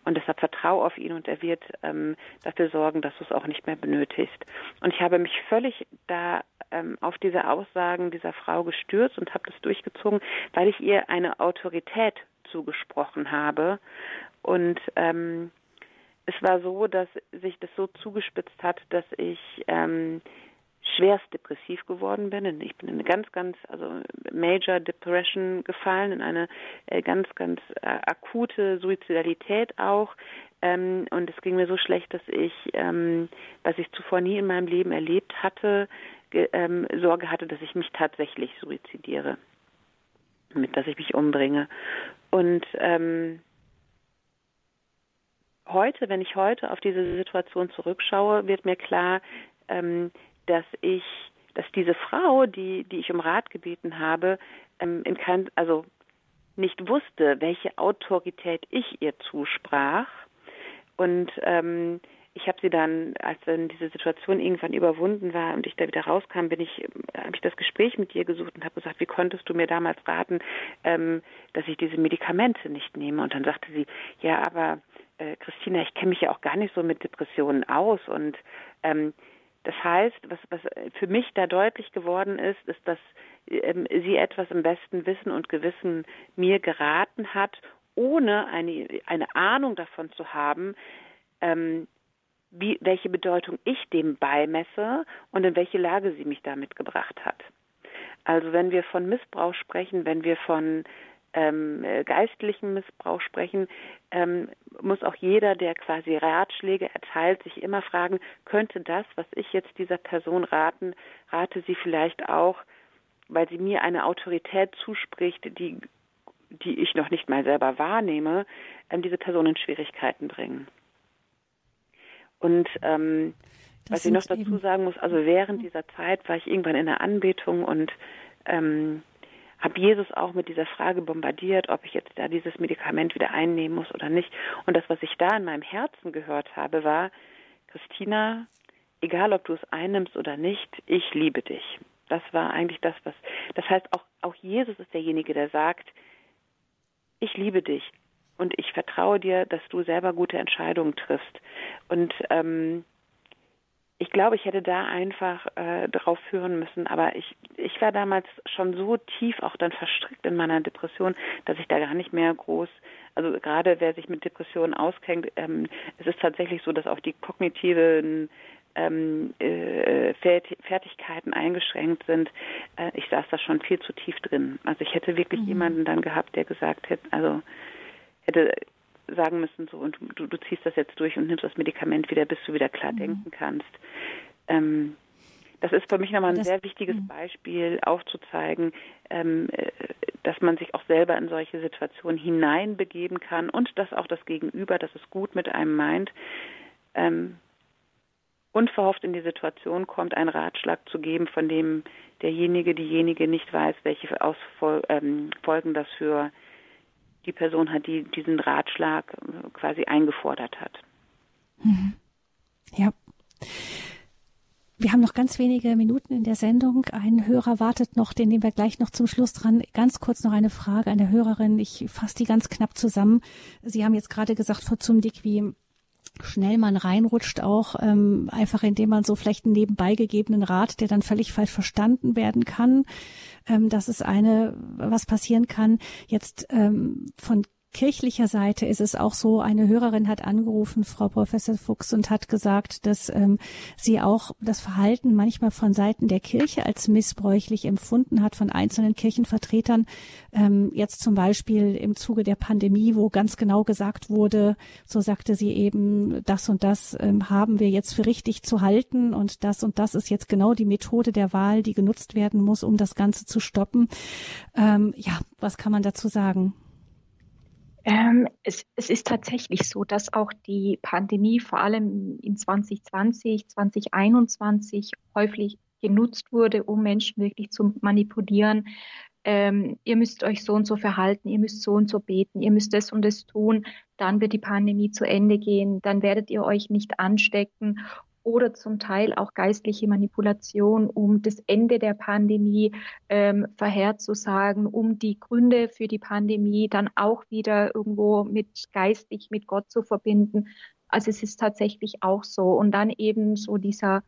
Und das Deshalb vertraue auf ihn und er wird ähm, dafür sorgen, dass du es auch nicht mehr benötigst. Und ich habe mich völlig da ähm, auf diese Aussagen dieser Frau gestürzt und habe das durchgezogen, weil ich ihr eine Autorität zugesprochen habe. Und ähm, es war so, dass sich das so zugespitzt hat, dass ich ähm, schwerst depressiv geworden bin. Ich bin in eine ganz, ganz, also Major Depression gefallen, in eine äh, ganz, ganz äh, akute Suizidalität auch. Ähm, und es ging mir so schlecht, dass ich, ähm, was ich zuvor nie in meinem Leben erlebt hatte, ähm, Sorge hatte, dass ich mich tatsächlich suizidiere, mit dass ich mich umbringe. Und ähm, heute, wenn ich heute auf diese Situation zurückschaue, wird mir klar, ähm, dass ich, dass diese Frau, die, die ich um Rat gebeten habe, ähm, in kein, also nicht wusste, welche Autorität ich ihr zusprach. Und ähm, ich habe sie dann, als dann diese Situation irgendwann überwunden war und ich da wieder rauskam, bin ich, habe ich das Gespräch mit ihr gesucht und habe gesagt, wie konntest du mir damals raten, ähm, dass ich diese Medikamente nicht nehme? Und dann sagte sie, ja, aber äh, Christina, ich kenne mich ja auch gar nicht so mit Depressionen aus und ähm, das heißt, was, was für mich da deutlich geworden ist, ist, dass ähm, sie etwas im besten Wissen und Gewissen mir geraten hat, ohne eine, eine Ahnung davon zu haben, ähm, wie, welche Bedeutung ich dem beimesse und in welche Lage sie mich damit gebracht hat. Also wenn wir von Missbrauch sprechen, wenn wir von ähm, geistlichen Missbrauch sprechen, ähm, muss auch jeder, der quasi Ratschläge erteilt, sich immer fragen, könnte das, was ich jetzt dieser Person raten, rate sie vielleicht auch, weil sie mir eine Autorität zuspricht, die, die ich noch nicht mal selber wahrnehme, ähm, diese Person in Schwierigkeiten bringen. Und ähm, was ich noch dazu sagen muss, also während dieser Zeit war ich irgendwann in der Anbetung und ähm, habe Jesus auch mit dieser Frage bombardiert, ob ich jetzt da dieses Medikament wieder einnehmen muss oder nicht. Und das, was ich da in meinem Herzen gehört habe, war, Christina, egal ob du es einnimmst oder nicht, ich liebe dich. Das war eigentlich das, was, das heißt auch, auch Jesus ist derjenige, der sagt, ich liebe dich und ich vertraue dir, dass du selber gute Entscheidungen triffst. Und ähm, ich glaube, ich hätte da einfach äh, drauf führen müssen, aber ich, ich war damals schon so tief auch dann verstrickt in meiner Depression, dass ich da gar nicht mehr groß, also gerade wer sich mit Depressionen auskennt, ähm, es ist tatsächlich so, dass auch die kognitiven ähm, äh, Fertigkeiten eingeschränkt sind. Äh, ich saß da schon viel zu tief drin. Also ich hätte wirklich mhm. jemanden dann gehabt, der gesagt hätte, also hätte sagen müssen, so und du, du ziehst das jetzt durch und nimmst das Medikament wieder, bis du wieder klar mhm. denken kannst. Ähm, das ist für mich nochmal ein das, sehr wichtiges mh. Beispiel, aufzuzeigen, ähm, äh, dass man sich auch selber in solche Situationen hineinbegeben kann und dass auch das Gegenüber, das es gut mit einem meint, ähm, unverhofft in die Situation kommt, einen Ratschlag zu geben, von dem derjenige, diejenige nicht weiß, welche Ausfol ähm, Folgen das für die Person hat, die diesen Ratschlag äh, quasi eingefordert hat. Mhm. Ja. Wir haben noch ganz wenige Minuten in der Sendung. Ein Hörer wartet noch, den nehmen wir gleich noch zum Schluss dran. Ganz kurz noch eine Frage an der Hörerin. Ich fasse die ganz knapp zusammen. Sie haben jetzt gerade gesagt, Frau Zumdick, wie schnell man reinrutscht, auch ähm, einfach indem man so vielleicht einen nebenbei gegebenen Rat, der dann völlig falsch verstanden werden kann. Ähm, das ist eine, was passieren kann. Jetzt ähm, von kirchlicher Seite ist es auch so, eine Hörerin hat angerufen, Frau Professor Fuchs, und hat gesagt, dass ähm, sie auch das Verhalten manchmal von Seiten der Kirche als missbräuchlich empfunden hat von einzelnen Kirchenvertretern. Ähm, jetzt zum Beispiel im Zuge der Pandemie, wo ganz genau gesagt wurde, so sagte sie eben, das und das ähm, haben wir jetzt für richtig zu halten und das und das ist jetzt genau die Methode der Wahl, die genutzt werden muss, um das Ganze zu stoppen. Ähm, ja, was kann man dazu sagen? Ähm, es, es, ist tatsächlich so, dass auch die Pandemie vor allem in 2020, 2021 häufig genutzt wurde, um Menschen wirklich zu manipulieren. Ähm, ihr müsst euch so und so verhalten, ihr müsst so und so beten, ihr müsst das und das tun, dann wird die Pandemie zu Ende gehen, dann werdet ihr euch nicht anstecken oder zum Teil auch geistliche Manipulation, um das Ende der Pandemie ähm, vorherzusagen, um die Gründe für die Pandemie dann auch wieder irgendwo mit geistlich mit Gott zu verbinden. Also es ist tatsächlich auch so. Und dann eben so dieser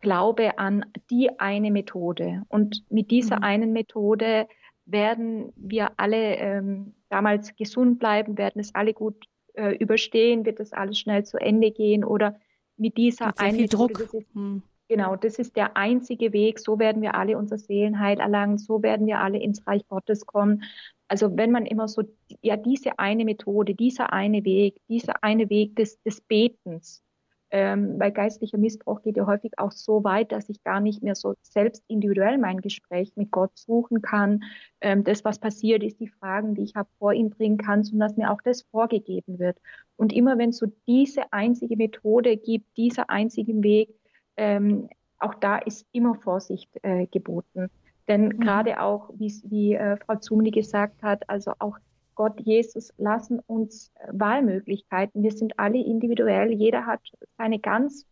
Glaube an die eine Methode. Und mit dieser mhm. einen Methode werden wir alle ähm, damals gesund bleiben, werden es alle gut äh, überstehen, wird das alles schnell zu Ende gehen oder mit dieser mit einen Druck. Das ist, hm. Genau, das ist der einzige Weg. So werden wir alle unser Seelenheil erlangen. So werden wir alle ins Reich Gottes kommen. Also wenn man immer so, ja, diese eine Methode, dieser eine Weg, dieser eine Weg des, des Betens, ähm, weil geistlicher Missbrauch geht ja häufig auch so weit, dass ich gar nicht mehr so selbst individuell mein Gespräch mit Gott suchen kann. Ähm, das, was passiert ist, die Fragen, die ich habe, vor ihm bringen kann, sondern dass mir auch das vorgegeben wird. Und immer wenn es so diese einzige Methode gibt, dieser einzige Weg, ähm, auch da ist immer Vorsicht äh, geboten. Denn mhm. gerade auch, wie äh, Frau Zumli gesagt hat, also auch Gott, Jesus lassen uns äh, Wahlmöglichkeiten. Wir sind alle individuell. Jeder hat seine ganz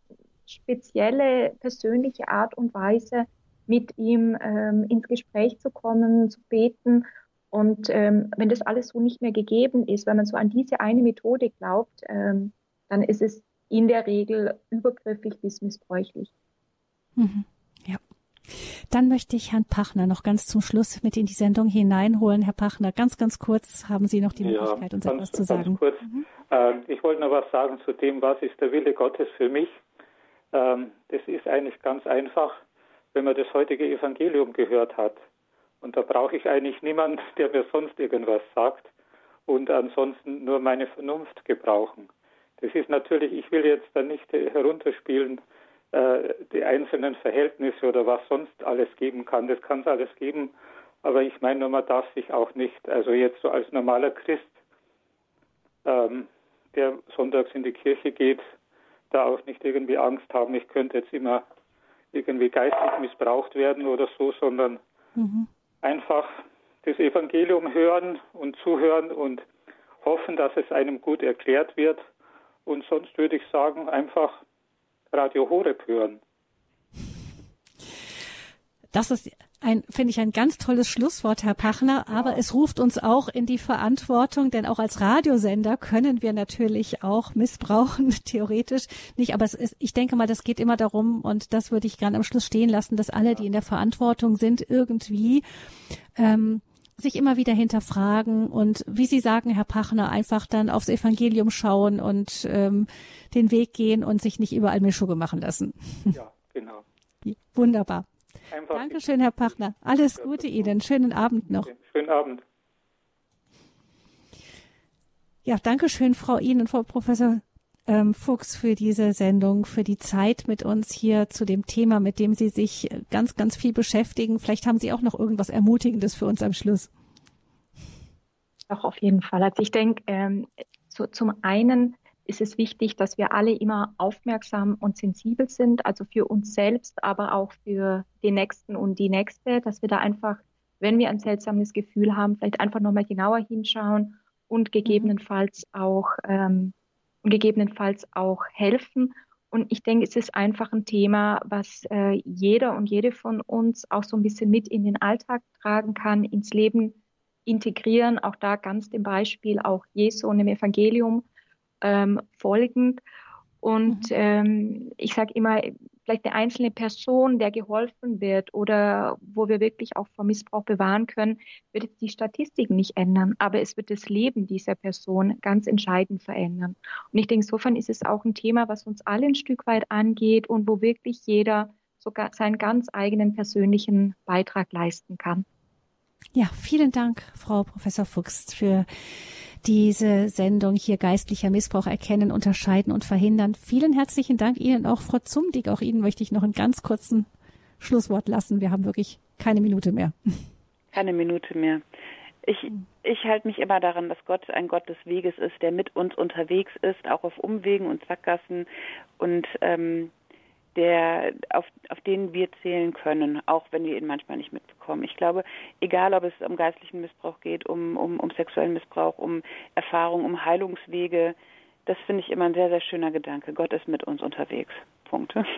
spezielle persönliche Art und Weise, mit ihm ähm, ins Gespräch zu kommen, zu beten. Und ähm, wenn das alles so nicht mehr gegeben ist, wenn man so an diese eine Methode glaubt, ähm, dann ist es in der Regel übergriffig bis missbräuchlich. Mhm. Dann möchte ich Herrn Pachner noch ganz zum Schluss mit in die Sendung hineinholen. Herr Pachner, ganz, ganz kurz haben Sie noch die Möglichkeit, uns ganz, etwas zu sagen. Kurz. Mhm. Äh, ich wollte noch was sagen zu dem, was ist der Wille Gottes für mich. Ähm, das ist eigentlich ganz einfach, wenn man das heutige Evangelium gehört hat. Und da brauche ich eigentlich niemanden, [LAUGHS] der mir sonst irgendwas sagt und ansonsten nur meine Vernunft gebrauchen. Das ist natürlich, ich will jetzt da nicht herunterspielen, die einzelnen Verhältnisse oder was sonst alles geben kann. Das kann es alles geben, aber ich meine nur, man darf sich auch nicht, also jetzt so als normaler Christ, ähm, der sonntags in die Kirche geht, da auch nicht irgendwie Angst haben, ich könnte jetzt immer irgendwie geistlich missbraucht werden oder so, sondern mhm. einfach das Evangelium hören und zuhören und hoffen, dass es einem gut erklärt wird. Und sonst würde ich sagen, einfach Radio Horeb hören. Das ist ein, finde ich, ein ganz tolles Schlusswort, Herr Pachner. Aber ja. es ruft uns auch in die Verantwortung, denn auch als Radiosender können wir natürlich auch missbrauchen, [LAUGHS] theoretisch nicht. Aber es ist, ich denke mal, das geht immer darum, und das würde ich gerne am Schluss stehen lassen, dass alle, die in der Verantwortung sind, irgendwie ähm, sich immer wieder hinterfragen und wie Sie sagen, Herr Pachner, einfach dann aufs Evangelium schauen und ähm, den Weg gehen und sich nicht überall Mischugge machen lassen. Ja, genau. [LAUGHS] Wunderbar. Einfach Dankeschön, Herr Pachner. Alles Gute Ihnen. Schönen Abend noch. Schönen Abend. Ja, danke schön, Frau Ihnen, Frau Professor ähm, Fuchs für diese Sendung, für die Zeit mit uns hier zu dem Thema, mit dem Sie sich ganz, ganz viel beschäftigen. Vielleicht haben Sie auch noch irgendwas Ermutigendes für uns am Schluss. Doch, auf jeden Fall. Also ich denke, ähm, so, zum einen ist es wichtig, dass wir alle immer aufmerksam und sensibel sind, also für uns selbst, aber auch für den Nächsten und die Nächste, dass wir da einfach, wenn wir ein seltsames Gefühl haben, vielleicht einfach nochmal genauer hinschauen und gegebenenfalls auch ähm, gegebenenfalls auch helfen. Und ich denke, es ist einfach ein Thema, was äh, jeder und jede von uns auch so ein bisschen mit in den Alltag tragen kann, ins Leben integrieren, auch da ganz dem Beispiel auch Jesu und dem Evangelium ähm, folgend. Und mhm. ähm, ich sage immer, vielleicht eine einzelne Person, der geholfen wird oder wo wir wirklich auch vor Missbrauch bewahren können, wird die Statistiken nicht ändern, aber es wird das Leben dieser Person ganz entscheidend verändern. Und ich denke, insofern ist es auch ein Thema, was uns alle ein Stück weit angeht und wo wirklich jeder sogar seinen ganz eigenen persönlichen Beitrag leisten kann. Ja, vielen Dank, Frau Professor Fuchs, für diese Sendung hier geistlicher Missbrauch erkennen, unterscheiden und verhindern. Vielen herzlichen Dank Ihnen auch, Frau Zumdig. Auch Ihnen möchte ich noch einen ganz kurzen Schlusswort lassen. Wir haben wirklich keine Minute mehr. Keine Minute mehr. Ich, ich halte mich immer daran, dass Gott ein Gott des Weges ist, der mit uns unterwegs ist, auch auf Umwegen und Sackgassen und ähm, der, auf, auf den wir zählen können, auch wenn wir ihn manchmal nicht mitbekommen. Ich glaube, egal ob es um geistlichen Missbrauch geht, um, um, um sexuellen Missbrauch, um Erfahrung, um Heilungswege, das finde ich immer ein sehr, sehr schöner Gedanke. Gott ist mit uns unterwegs. Punkte. [LAUGHS]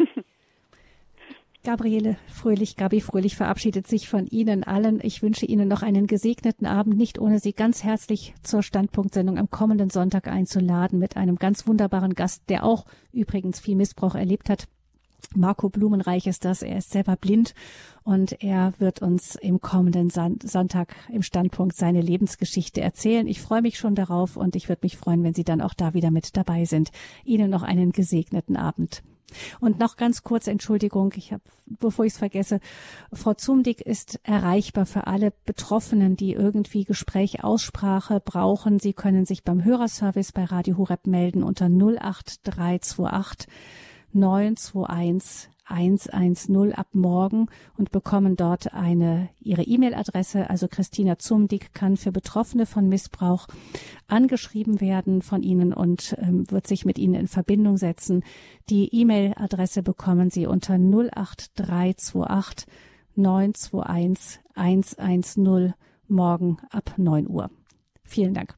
Gabriele Fröhlich, Gabi Fröhlich verabschiedet sich von Ihnen allen. Ich wünsche Ihnen noch einen gesegneten Abend, nicht ohne Sie ganz herzlich zur Standpunktsendung am kommenden Sonntag einzuladen mit einem ganz wunderbaren Gast, der auch übrigens viel Missbrauch erlebt hat. Marco Blumenreich ist das. Er ist selber blind und er wird uns im kommenden Sonntag im Standpunkt seine Lebensgeschichte erzählen. Ich freue mich schon darauf und ich würde mich freuen, wenn Sie dann auch da wieder mit dabei sind. Ihnen noch einen gesegneten Abend. Und noch ganz kurz Entschuldigung, ich habe, bevor ich es vergesse, Frau Zumdick ist erreichbar für alle Betroffenen, die irgendwie Gespräch, Aussprache brauchen. Sie können sich beim Hörerservice bei Radio Hureb melden unter 08328 921 110 ab morgen und bekommen dort eine ihre E-Mail-Adresse. Also Christina Zumdick kann für Betroffene von Missbrauch angeschrieben werden von Ihnen und ähm, wird sich mit Ihnen in Verbindung setzen. Die E-Mail-Adresse bekommen Sie unter 08328 921 110 morgen ab 9 Uhr. Vielen Dank.